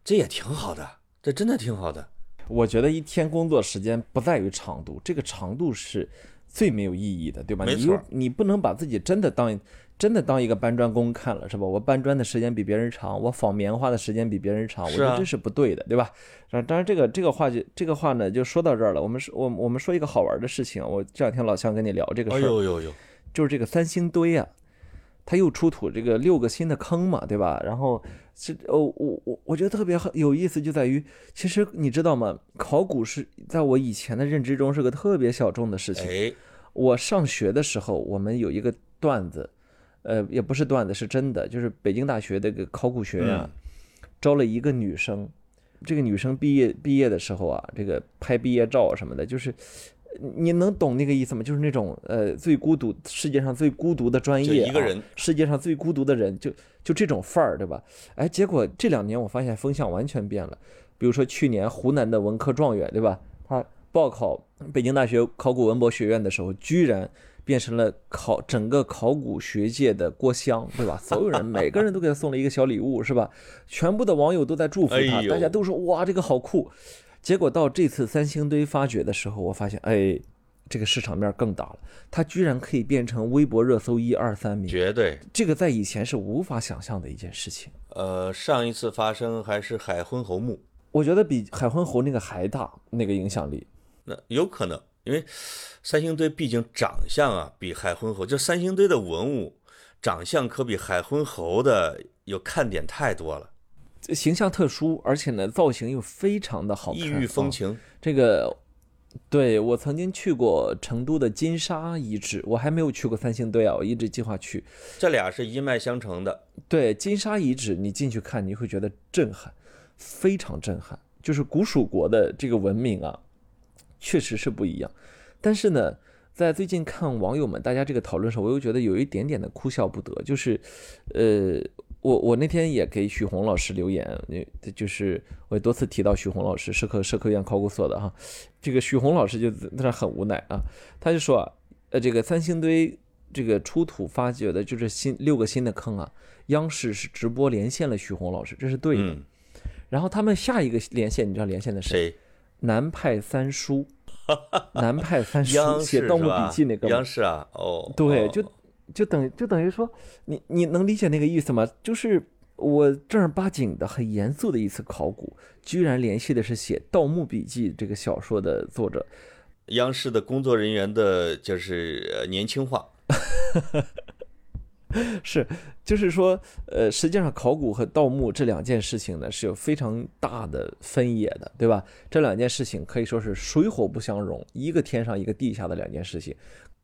这也挺好的，这真的挺好的。我觉得一天工作时间不在于长度，这个长度是最没有意义的，对吧？你你不能把自己真的当真的当一个搬砖工看了，是吧？我搬砖的时间比别人长，我纺棉花的时间比别人长，我觉得这是不对的，对吧？啊，当然这个这个话就这个话呢，就说到这儿了。我们说我我们说一个好玩的事情啊，我这两天老想跟你聊这个哎事儿，呦呦呦，就是这个三星堆啊，它又出土这个六个新的坑嘛，对吧？然后是哦，我我我觉得特别很有意思，就在于其实你知道吗？考古是在我以前的认知中是个特别小众的事情。哎，我上学的时候，我们有一个段子，呃，也不是段子，是真的，就是北京大学这个考古学院啊，招了一个女生，这个女生毕业毕业的时候啊，这个拍毕业照什么的，就是你能懂那个意思吗？就是那种呃最孤独，世界上最孤独的专业、啊，一个人世界上最孤独的人，就就这种范儿，对吧？哎，结果这两年我发现风向完全变了。比如说去年湖南的文科状元，对吧？他报考北京大学考古文博学院的时候，居然变成了考整个考古学界的郭襄，对吧？所有人每个人都给他送了一个小礼物，是吧？全部的网友都在祝福他，哎大家都说哇这个好酷。结果到这次三星堆发掘的时候，我发现哎，这个市场面更大了，它居然可以变成微博热搜一二三名，绝对。这个在以前是无法想象的一件事情。呃，上一次发生还是海昏侯墓，我觉得比海昏侯那个还大，那个影响力。那有可能，因为三星堆毕竟长相啊，比海昏侯，就三星堆的文物长相可比海昏侯的有看点太多了，形象特殊，而且呢，造型又非常的好看，异域风啊情。这个，对我曾经去过成都的金沙遗址，我还没有去过三星堆啊，我一直计划去。这俩是一脉相承的。对金沙遗址，你进去看，你会觉得震撼，非常震撼。就是古蜀国的这个文明啊，确实是不一样。但是呢，在最近看网友们大家这个讨论时候，我又觉得有一点点的哭笑不得。就是，呃，我我那天也给许宏老师留言，那就是我也多次提到许宏老师，社科社科院考古所的哈。这个许宏老师就在那很无奈啊，他就说啊，呃，这个三星堆这个出土发掘的就是新六个新的坑啊，央视是直播连线了许宏老师，这是对的。嗯，然后他们下一个连线，你知道连线的谁？谁？南派三叔，南派三叔央视写《盗墓笔记》那个吗央视啊，哦，对，哦就就等就等于说，你你能理解那个意思吗？就是我正儿八经的、很严肃的一次考古，居然联系的是写《盗墓笔记》这个小说的作者。央视的工作人员的就是呃年轻化。是，就是说，呃，实际上考古和盗墓这两件事情呢是有非常大的分野的，对吧？这两件事情可以说是水火不相容，一个天上一个地下的两件事情。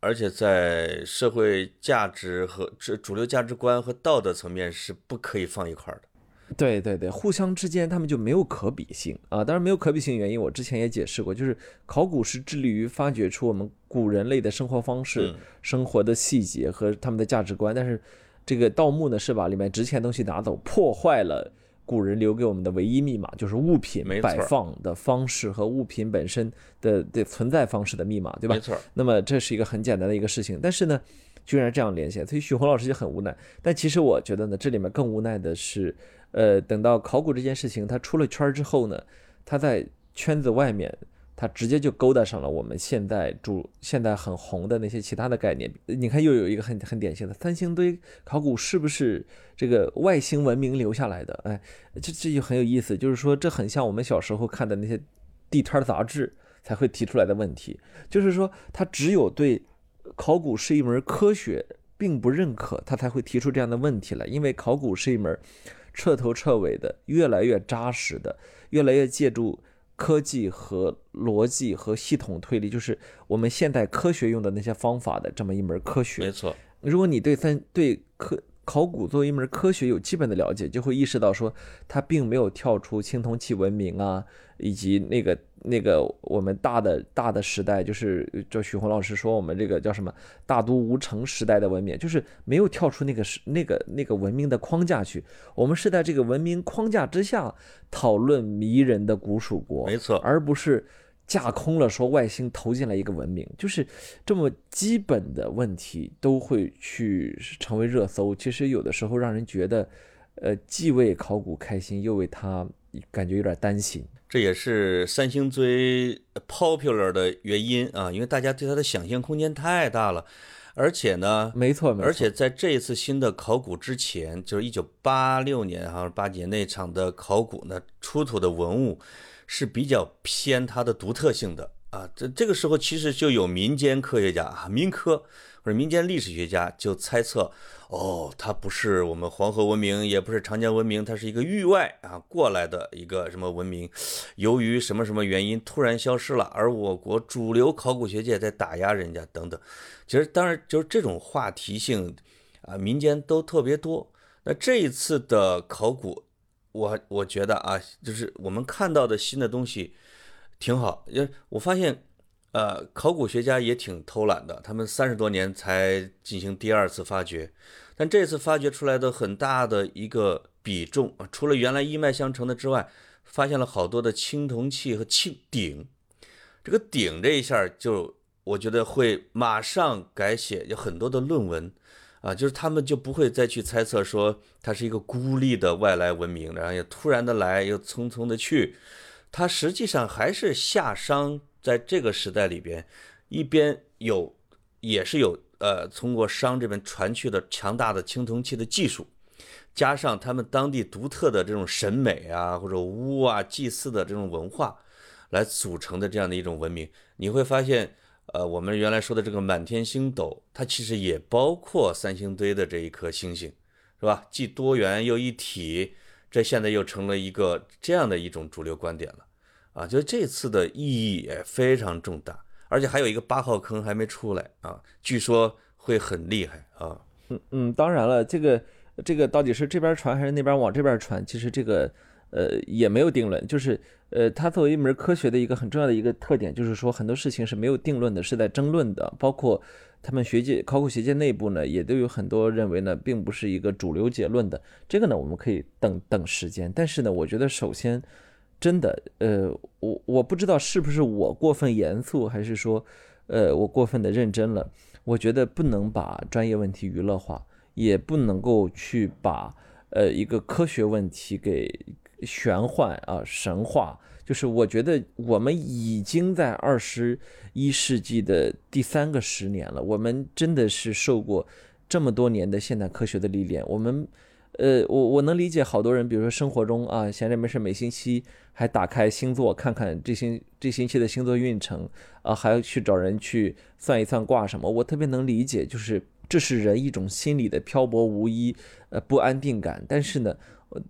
而且在社会价值和这主流价值观和道德层面是不可以放一块儿的。对对对，互相之间他们就没有可比性啊。当然，没有可比性原因，我之前也解释过，就是考古是致力于发掘出我们古人类的生活方式、嗯生活的细节和他们的价值观，但是这个盗墓呢，是把里面值钱东西拿走，破坏了古人留给我们的唯一密码，就是物品摆放的方式和物品本身的的存在方式的密码，对吧没？错，那么这是一个很简单的一个事情，但是呢，居然这样连线，所以许宏老师就很无奈。但其实我觉得呢，这里面更无奈的是，呃，等到考古这件事情它出了圈之后呢，它在圈子外面，它直接就勾搭上了我们现在主现在很红的那些其他的概念。你看，又有一个很很典型的三星堆考古是不是这个外星文明留下来的？哎，这这就很有意思，就是说这很像我们小时候看的那些地摊儿杂志才会提出来的问题，就是说他只有对考古是一门科学并不认可，他才会提出这样的问题来。因为考古是一门彻头彻尾的、越来越扎实的、越来越借助科技和逻辑和系统推理，就是我们现代科学用的那些方法的这么一门科学。没错，如果你对分对科考古作为一门科学有基本的了解，就会意识到说，它并没有跳出青铜器文明啊，以及那个那个我们大的大的时代，就是这许宏老师说我们这个叫什么大都无城时代的文明，就是没有跳出那个时那个那个文明的框架去，我们是在这个文明框架之下讨论迷人的古蜀国，没错，而不是架空了说外星投进来一个文明，就是这么基本的问题都会去成为热搜。其实有的时候让人觉得，呃，既为考古开心，又为他感觉有点担心。这也是三星堆 popular 的原因啊，因为大家对它的想象空间太大了，而且呢，没错，没错。而且在这一次新的考古之前，就是一九八六年哈八几年那场的考古呢，出土的文物是比较偏它的独特性的啊。这这个时候其实就有民间科学家啊，民科或者民间历史学家就猜测。哦，它不是我们黄河文明，也不是长江文明，它是一个域外啊过来的一个什么文明，由于什么什么原因突然消失了，而我国主流考古学界在打压人家等等。其实当然就是这种话题性啊，民间都特别多。那这一次的考古，我我觉得啊，就是我们看到的新的东西挺好，因为我发现。呃，考古学家也挺偷懒的，他们三十多年才进行第二次发掘，但这次发掘出来的很大的一个比重，除了原来一脉相承的之外，发现了好多的青铜器和青鼎。这个鼎这一下就我觉得会马上改写有很多的论文啊，就是他们就不会再去猜测说它是一个孤立的外来文明，然后又突然的来又匆匆的去，它实际上还是夏商。在这个时代里边，一边有也是有呃，通过商这边传去的强大的青铜器的技术，加上他们当地独特的这种审美啊，或者巫啊、祭祀的这种文化，来组成的这样的一种文明。你会发现，呃，我们原来说的这个满天星斗，它其实也包括三星堆的这一颗星星，是吧？既多元又一体，这现在又成了一个这样的一种主流观点了。啊，就这次的意义也非常重大，而且还有一个八号坑还没出来啊，据说会很厉害啊。嗯嗯，当然了，这个这个到底是这边传还是那边往这边传，其实这个呃也没有定论。就是呃，它作为一门科学的一个很重要的一个特点，就是说很多事情是没有定论的，是在争论的。包括他们学界、考古学界内部呢，也都有很多认为呢，并不是一个主流结论的。这个呢，我们可以等等时间。但是呢，我觉得首先。真的，呃，我我不知道是不是我过分严肃，还是说，呃，我过分的认真了。我觉得不能把专业问题娱乐化，也不能够去把呃一个科学问题给玄幻啊神话。就是我觉得我们已经在二十一世纪的第三个十年了，我们真的是受过这么多年的现代科学的历练，我们。呃，我我能理解好多人，比如说生活中啊，闲着没事，每星期还打开星座看看这星这星期的星座运程啊，还要去找人去算一算卦什么。我特别能理解，就是这是人一种心理的漂泊无依，呃，不安定感。但是呢，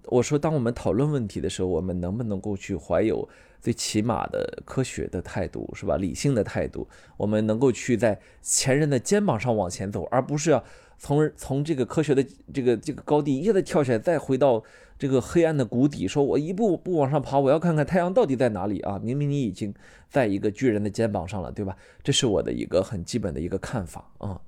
我说当我们讨论问题的时候，我们能不能够去怀有最起码的科学的态度，是吧？理性的态度，我们能够去在前人的肩膀上往前走，而不是要。从从这个科学的这个这个高地一下子跳起来，再回到这个黑暗的谷底，说我一步步往上爬，我要看看太阳到底在哪里啊！明明你已经在一个巨人的肩膀上了，对吧？这是我的一个很基本的一个看法啊。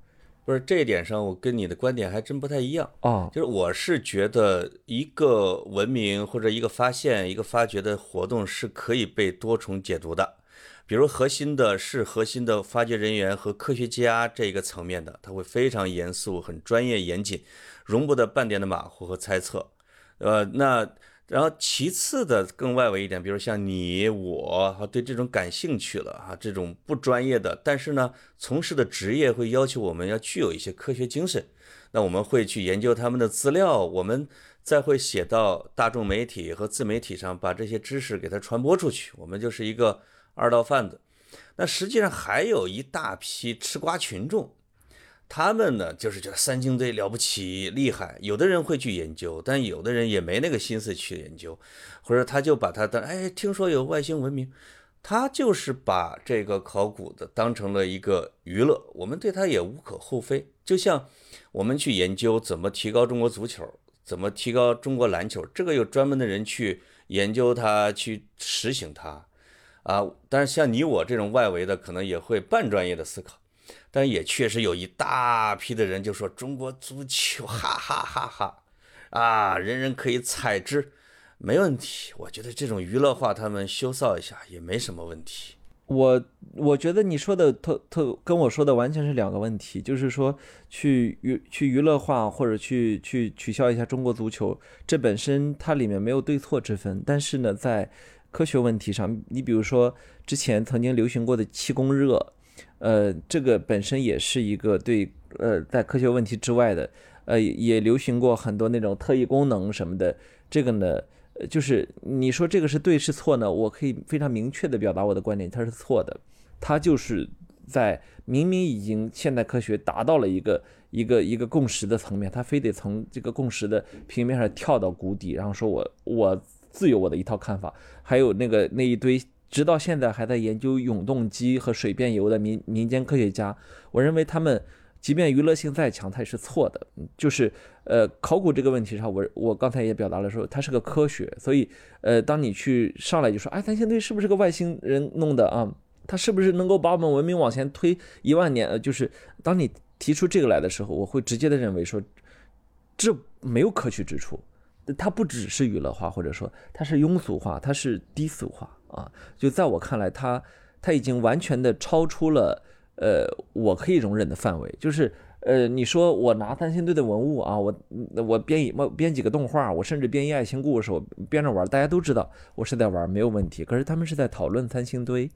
不是这一点上，我跟你的观点还真不太一样啊。就是我是觉得一个文明或者一个发现、一个发掘的活动是可以被多重解读的。比如核心的是核心的发掘人员和科学家这个层面的，他会非常严肃、很专业、严谨，容不得半点的马虎和猜测。呃，那然后其次的更外围一点，比如像你我哈对这种感兴趣了哈，这种不专业的，但是呢从事的职业会要求我们要具有一些科学精神，那我们会去研究他们的资料，我们再会写到大众媒体和自媒体上，把这些知识给它传播出去，我们就是一个。二道贩子，那实际上还有一大批吃瓜群众，他们呢就是觉得三星堆了不起厉害，有的人会去研究，但有的人也没那个心思去研究，或者他就把它当哎，听说有外星文明，他就是把这个考古的当成了一个娱乐，我们对他也无可厚非。就像我们去研究怎么提高中国足球，怎么提高中国篮球，这个有专门的人去研究它，去实行它。啊，但是像你我这种外围的，可能也会半专业的思考，但也确实有一大批的人就说中国足球，哈哈哈哈，啊，人人可以采之，没问题。我觉得这种娱乐化，他们羞臊一下也没什么问题。我我觉得你说的特特跟我说的完全是两个问题，就是说去娱去娱乐化或者去去取消一下中国足球，这本身它里面没有对错之分，但是呢，在科学问题上，你比如说之前曾经流行过的气功热，呃，这个本身也是一个对呃在科学问题之外的，呃，也流行过很多那种特异功能什么的，这个呢。就是你说这个是对是错呢？我可以非常明确的表达我的观点，它是错的。它就是在明明已经现代科学达到了一个一个一个共识的层面，它非得从这个共识的平面上跳到谷底，然后说我我自有我的一套看法。还有那个那一堆直到现在还在研究永动机和水变油的民民间科学家，我认为他们。即便娱乐性再强，它也是错的。就是呃，考古这个问题上，我我刚才也表达了说，它是个科学。所以呃，当你去上来就说，哎，三星堆是不是个外星人弄的啊？它是不是能够把我们文明往前推一万年？呃，就是当你提出这个来的时候，我会直接的认为说，这没有可取之处。它不只是娱乐化，或者说它是庸俗化，它是低俗化啊。就在我看来，它它已经完全的超出了。呃，我可以容忍的范围就是，呃，你说我拿三星堆的文物啊，我我编一我编几个动画，我甚至编一爱情故事，我编着玩，大家都知道我是在玩，没有问题。可是他们是在讨论三星堆，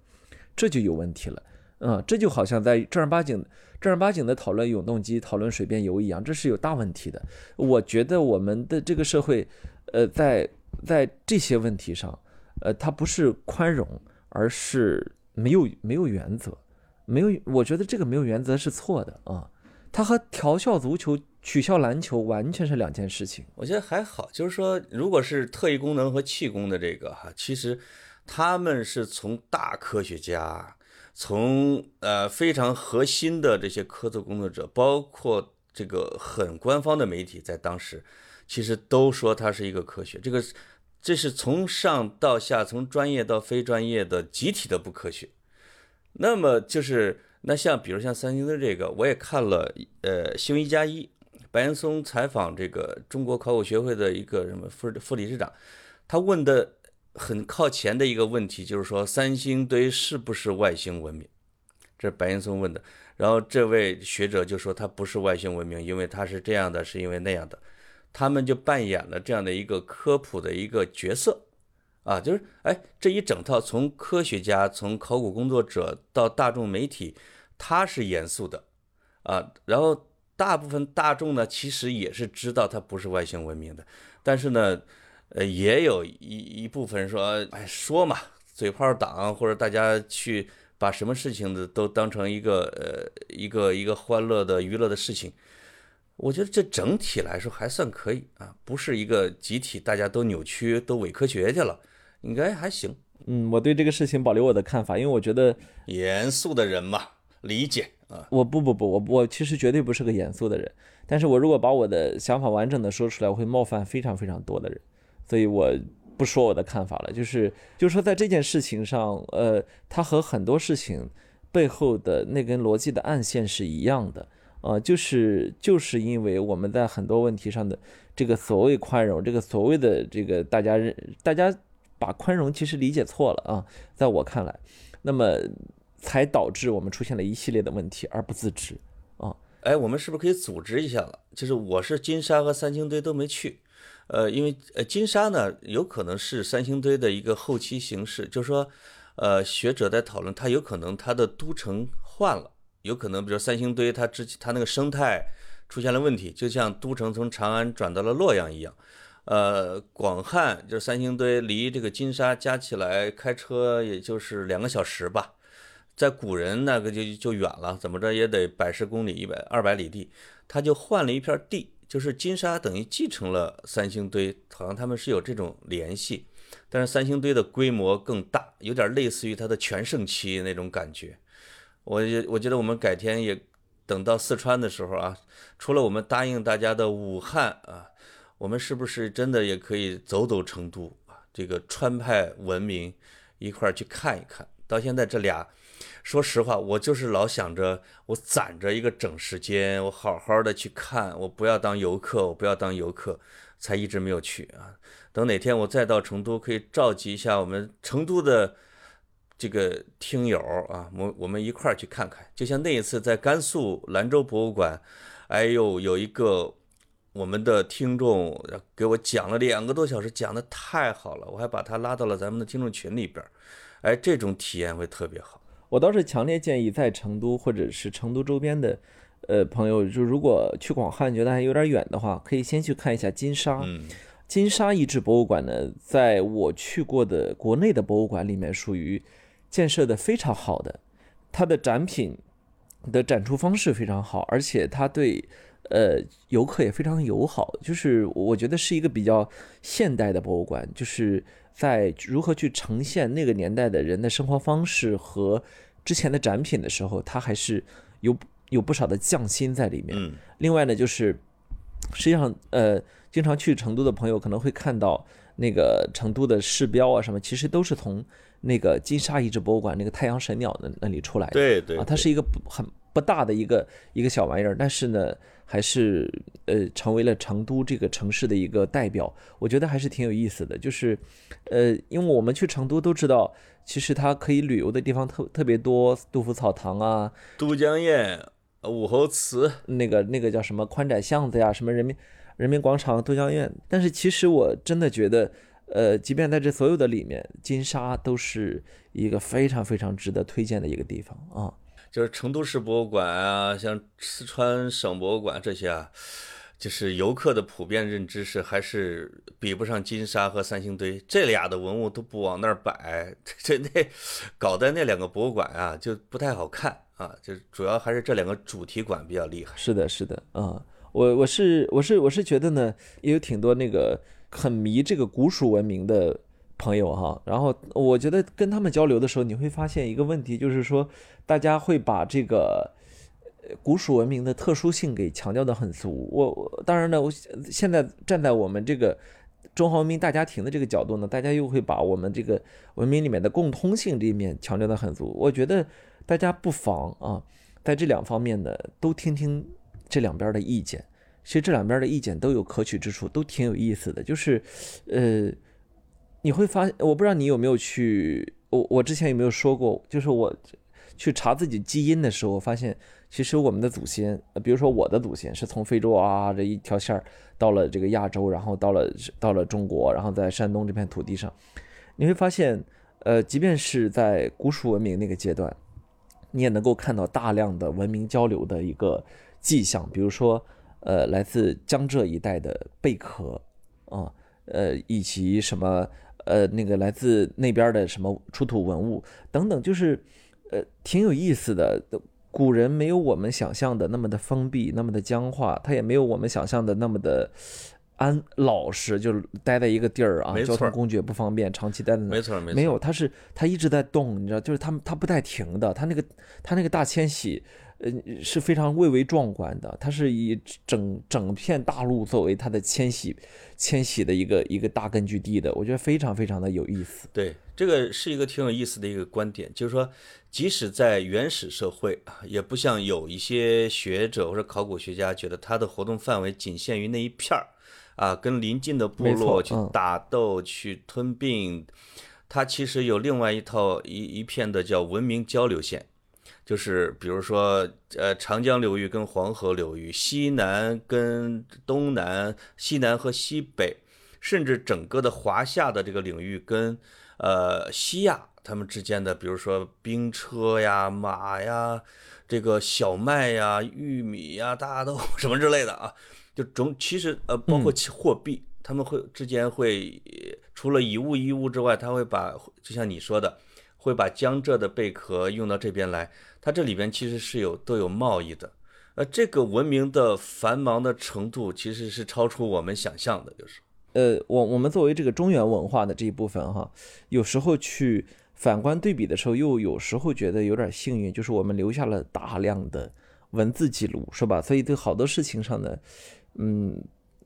这就有问题了。嗯，这就好像在正儿八经正儿八经的讨论永动机、讨论水变油一样，这是有大问题的。我觉得我们的这个社会，呃，在在这些问题上，呃，它不是宽容，而是没有没有原则。没有，我觉得这个没有原则是错的啊！它和调校足球、取消篮球完全是两件事情。我觉得还好，就是说，如果是特异功能和气功的这个哈，其实他们是从大科学家，从呃非常核心的这些科学工作者，包括这个很官方的媒体，在当时其实都说它是一个科学。这个这是从上到下，从专业到非专业的集体的不科学。那么就是那像比如像三星堆这个，我也看了，呃，新闻一加一，白岩松采访这个中国考古学会的一个什么副副理事长，他问的很靠前的一个问题就是说三星堆是不是外星文明？这是白岩松问的，然后这位学者就说他不是外星文明，因为他是这样的，是因为那样的，他们就扮演了这样的一个科普的一个角色。啊，就是哎，这一整套从科学家、从考古工作者到大众媒体，他是严肃的，啊，然后大部分大众呢，其实也是知道它不是外星文明的，但是呢，呃，也有一一部分说，哎，说嘛，嘴炮党或者大家去把什么事情的都当成一个呃一个一个欢乐的娱乐的事情，我觉得这整体来说还算可以啊，不是一个集体大家都扭曲都伪科学去了。应该还行，嗯，我对这个事情保留我的看法，因为我觉得严肃的人嘛，理解啊。我不不不，我我其实绝对不是个严肃的人，但是我如果把我的想法完整的说出来，我会冒犯非常非常多的人，所以我不说我的看法了。就是就是说，在这件事情上，呃，它和很多事情背后的那根逻辑的暗线是一样的，呃，就是就是因为我们在很多问题上的这个所谓宽容，这个所谓的这个大家认大家。把宽容其实理解错了啊，在我看来，那么才导致我们出现了一系列的问题而不自知啊。哎，我们是不是可以组织一下了？就是我是金沙和三星堆都没去，呃，因为呃金沙呢有可能是三星堆的一个后期形式，就是说，呃学者在讨论它有可能它的都城换了，有可能比如三星堆它之它那个生态出现了问题，就像都城从长安转到了洛阳一样。呃，广汉就是三星堆，离这个金沙加起来开车也就是两个小时吧，在古人那个就就远了，怎么着也得百十公里、一百二百里地，他就换了一片地，就是金沙等于继承了三星堆，好像他们是有这种联系，但是三星堆的规模更大，有点类似于它的全盛期那种感觉。我我觉得我们改天也等到四川的时候啊，除了我们答应大家的武汉啊。我们是不是真的也可以走走成都啊？这个川派文明一块去看一看。到现在这俩，说实话，我就是老想着我攒着一个整时间，我好好的去看，我不要当游客，我不要当游客，才一直没有去啊。等哪天我再到成都，可以召集一下我们成都的这个听友啊，我我们一块儿去看看。就像那一次在甘肃兰州博物馆，哎呦，有一个我们的听众给我讲了两个多小时，讲的太好了，我还把他拉到了咱们的听众群里边儿。哎，这种体验会特别好。我倒是强烈建议在成都或者是成都周边的，呃，朋友，就如果去广汉觉得还有点远的话，可以先去看一下金沙。嗯，金沙遗址博物馆呢，在我去过的国内的博物馆里面，属于建设的非常好的，它的展品的展出方式非常好，而且它对呃游客也非常友好，就是我觉得是一个比较现代的博物馆，就是在如何去呈现那个年代的人的生活方式和之前的展品的时候，它还是有有不少的匠心在里面。嗯，另外呢，就是实际上呃，经常去成都的朋友可能会看到那个成都的市标啊什么，其实都是从那个金沙遗址博物馆那个太阳神鸟那那里出来的。对对啊，它是一个很不大的一个一个小玩意儿，但是呢，还是呃成为了成都这个城市的一个代表。我觉得还是挺有意思的，就是呃，因为我们去成都都知道，其实它可以旅游的地方特特别多，杜甫草堂啊，都江堰、武侯祠，那个那个叫什么宽窄巷子呀，什么人民人民广场、都江堰。但是其实我真的觉得，呃，即便在这所有的里面，金沙都是一个非常非常值得推荐的一个地方啊。就是成都市博物馆啊，像四川省博物馆这些啊，就是游客的普遍认知是还是比不上金沙和三星堆这俩的文物都不往那儿摆，这那搞的那两个博物馆啊就不太好看啊，就主要还是这两个主题馆比较厉害。是的，是的，啊、我我是我是我是觉得呢，也有挺多那个很迷这个古蜀文明的朋友哈，然后我觉得跟他们交流的时候，你会发现一个问题，就是说大家会把这个古蜀文明的特殊性给强调的很足。我当然呢，我现在站在我们这个中华文明大家庭的这个角度呢，大家又会把我们这个文明里面的共通性这一面强调的很足。我觉得大家不妨啊，在这两方面呢，都听听这两边的意见。其实这两边的意见都有可取之处，都挺有意思的。就是，呃，你会发，我不知道你有没有去，我我之前有没有说过，就是我去查自己基因的时候，发现其实我们的祖先，比如说我的祖先是从非洲啊这一条线儿到了这个亚洲，然后到了到了中国，然后在山东这片土地上，你会发现，呃，即便是在古蜀文明那个阶段，你也能够看到大量的文明交流的一个迹象，比如说，呃，来自江浙一带的贝壳，啊，呃，以及什么，呃，那个来自那边的什么出土文物等等，就是，呃，挺有意思的。古人没有我们想象的那么的封闭，那么的僵化，他也没有我们想象的那么的安老实，就是待在一个地儿啊，交通工具也不方便，长期待在那。没错没错，没有，他是他一直在动，你知道，就是他他不带停的，他那个他那个大迁徙，呃，是非常蔚为壮观的。他是以整整片大陆作为他的迁徙迁徙的一个一个大根据地的，我觉得非常非常的有意思。对，这个是一个挺有意思的一个观点，就是说，即使在原始社会啊，也不像有一些学者或者考古学家觉得它的活动范围仅限于那一片儿，啊，跟邻近的部落去嗯打斗、去吞并，它其实有另外一套一一片的叫文明交流线。就是比如说，呃，长江流域跟黄河流域，西南跟东南，西南和西北，甚至整个的华夏的这个领域跟呃西亚他们之间的，比如说兵车呀、马呀、这个小麦呀、玉米呀、大豆什么之类的啊，就种其实呃包括其货币，他们会之间会呃除了以物易物之外，他会把就像你说的，会把江浙的贝壳用到这边来，它这里边其实是有都有贸易的。呃，这个文明的繁忙的程度其实是超出我们想象的，就是。呃，我我们作为这个中原文化的这一部分哈，有时候去反观对比的时候，又有时候觉得有点幸运，就是我们留下了大量的文字记录，是吧？所以对好多事情上呢，嗯，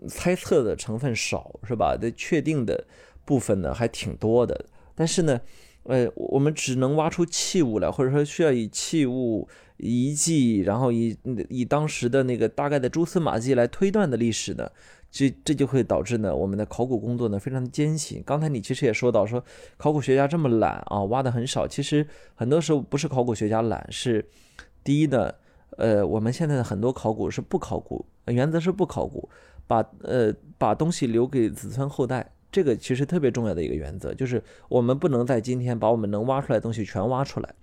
猜测的成分少，是吧？对确定的部分呢还挺多的，但是呢，呃，我们只能挖出器物来，或者说需要以器物、遗迹，然后以以当时的那个大概的蛛丝马迹来推断的历史呢，这这就会导致呢，我们的考古工作呢非常的艰辛。刚才你其实也说到，说考古学家这么懒啊，挖的很少。其实很多时候不是考古学家懒，是第一呢，呃，我们现在的很多考古是不考古，原则是不考古，把呃把东西留给子孙后代。这个其实特别重要的一个原则，就是我们不能在今天把我们能挖出来的东西全挖出来。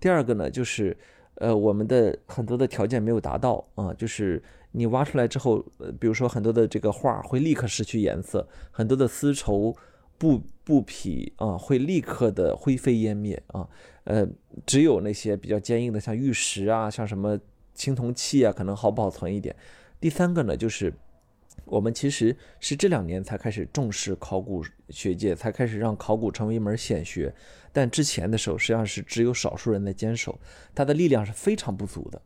第二个呢，就是呃我们的很多的条件没有达到啊，就是你挖出来之后，呃比如说很多的这个画会立刻失去颜色，很多的丝绸布布匹啊会立刻的灰飞烟灭啊，呃只有那些比较坚硬的，像玉石啊，像什么青铜器啊，可能好保存一点。第三个呢，就是。我们其实是这两年才开始重视考古学界，才开始让考古成为一门显学。但之前的时候，实际上是只有少数人在坚守，它的力量是非常不足的。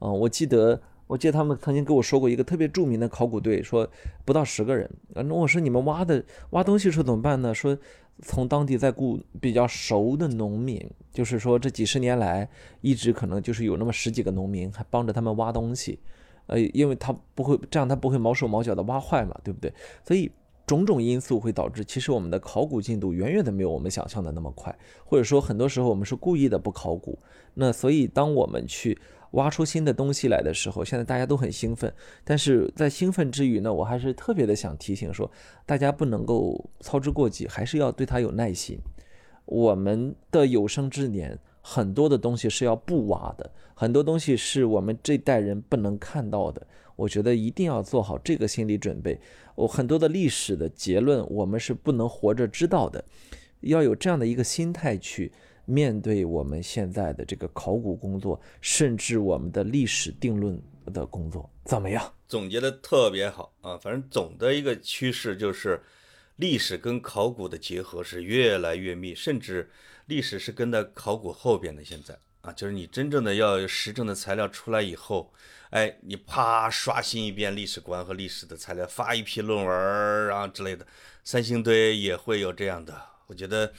嗯，我记得，我记得他们曾经跟我说过一个特别著名的考古队，说不到十个人。那我说你们挖的挖东西时候怎么办呢？说从当地在雇比较熟的农民，就是说这几十年来一直可能就是有那么十几个农民还帮着他们挖东西。呃，因为他不会这样，他不会毛手毛脚的挖坏嘛，对不对？所以种种因素会导致，其实我们的考古进度远远的没有我们想象的那么快，或者说很多时候我们是故意的不考古。那所以当我们去挖出新的东西来的时候，现在大家都很兴奋，但是在兴奋之余呢，我还是特别的想提醒说，大家不能够操之过急，还是要对它有耐心。我们的有生之年。很多的东西是要不挖的，很多东西是我们这代人不能看到的。我觉得一定要做好这个心理准备。我很多的历史的结论，我们是不能活着知道的。要有这样的一个心态去面对我们现在的这个考古工作，甚至我们的历史定论的工作，怎么样？总结的特别好啊！反正总的一个趋势就是，历史跟考古的结合是越来越密，甚至。历史是跟在考古后边的，现在啊，就是你真正的要有实证的材料出来以后，哎，你啪刷新一遍历史观和历史的材料，发一批论文啊之类的。三星堆也会有这样的，我觉得，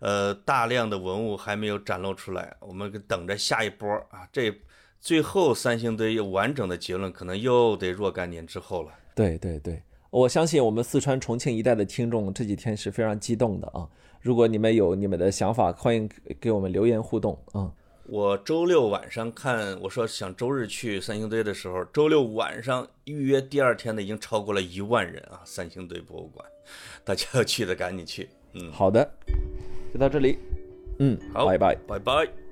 呃，大量的文物还没有展露出来，我们等着下一波啊。这最后三星堆完整的结论，可能又得若干年之后了。对对对，我相信我们四川重庆一带的听众这几天是非常激动的啊。如果你们有你们的想法，欢迎给我们留言互动啊！我周六晚上看，我说想周日去三星堆的时候，周六晚上预约第二天的已经超过了一万人啊！三星堆博物馆，大家要去的赶紧去。嗯，好的，就到这里。嗯，好，拜拜，拜拜。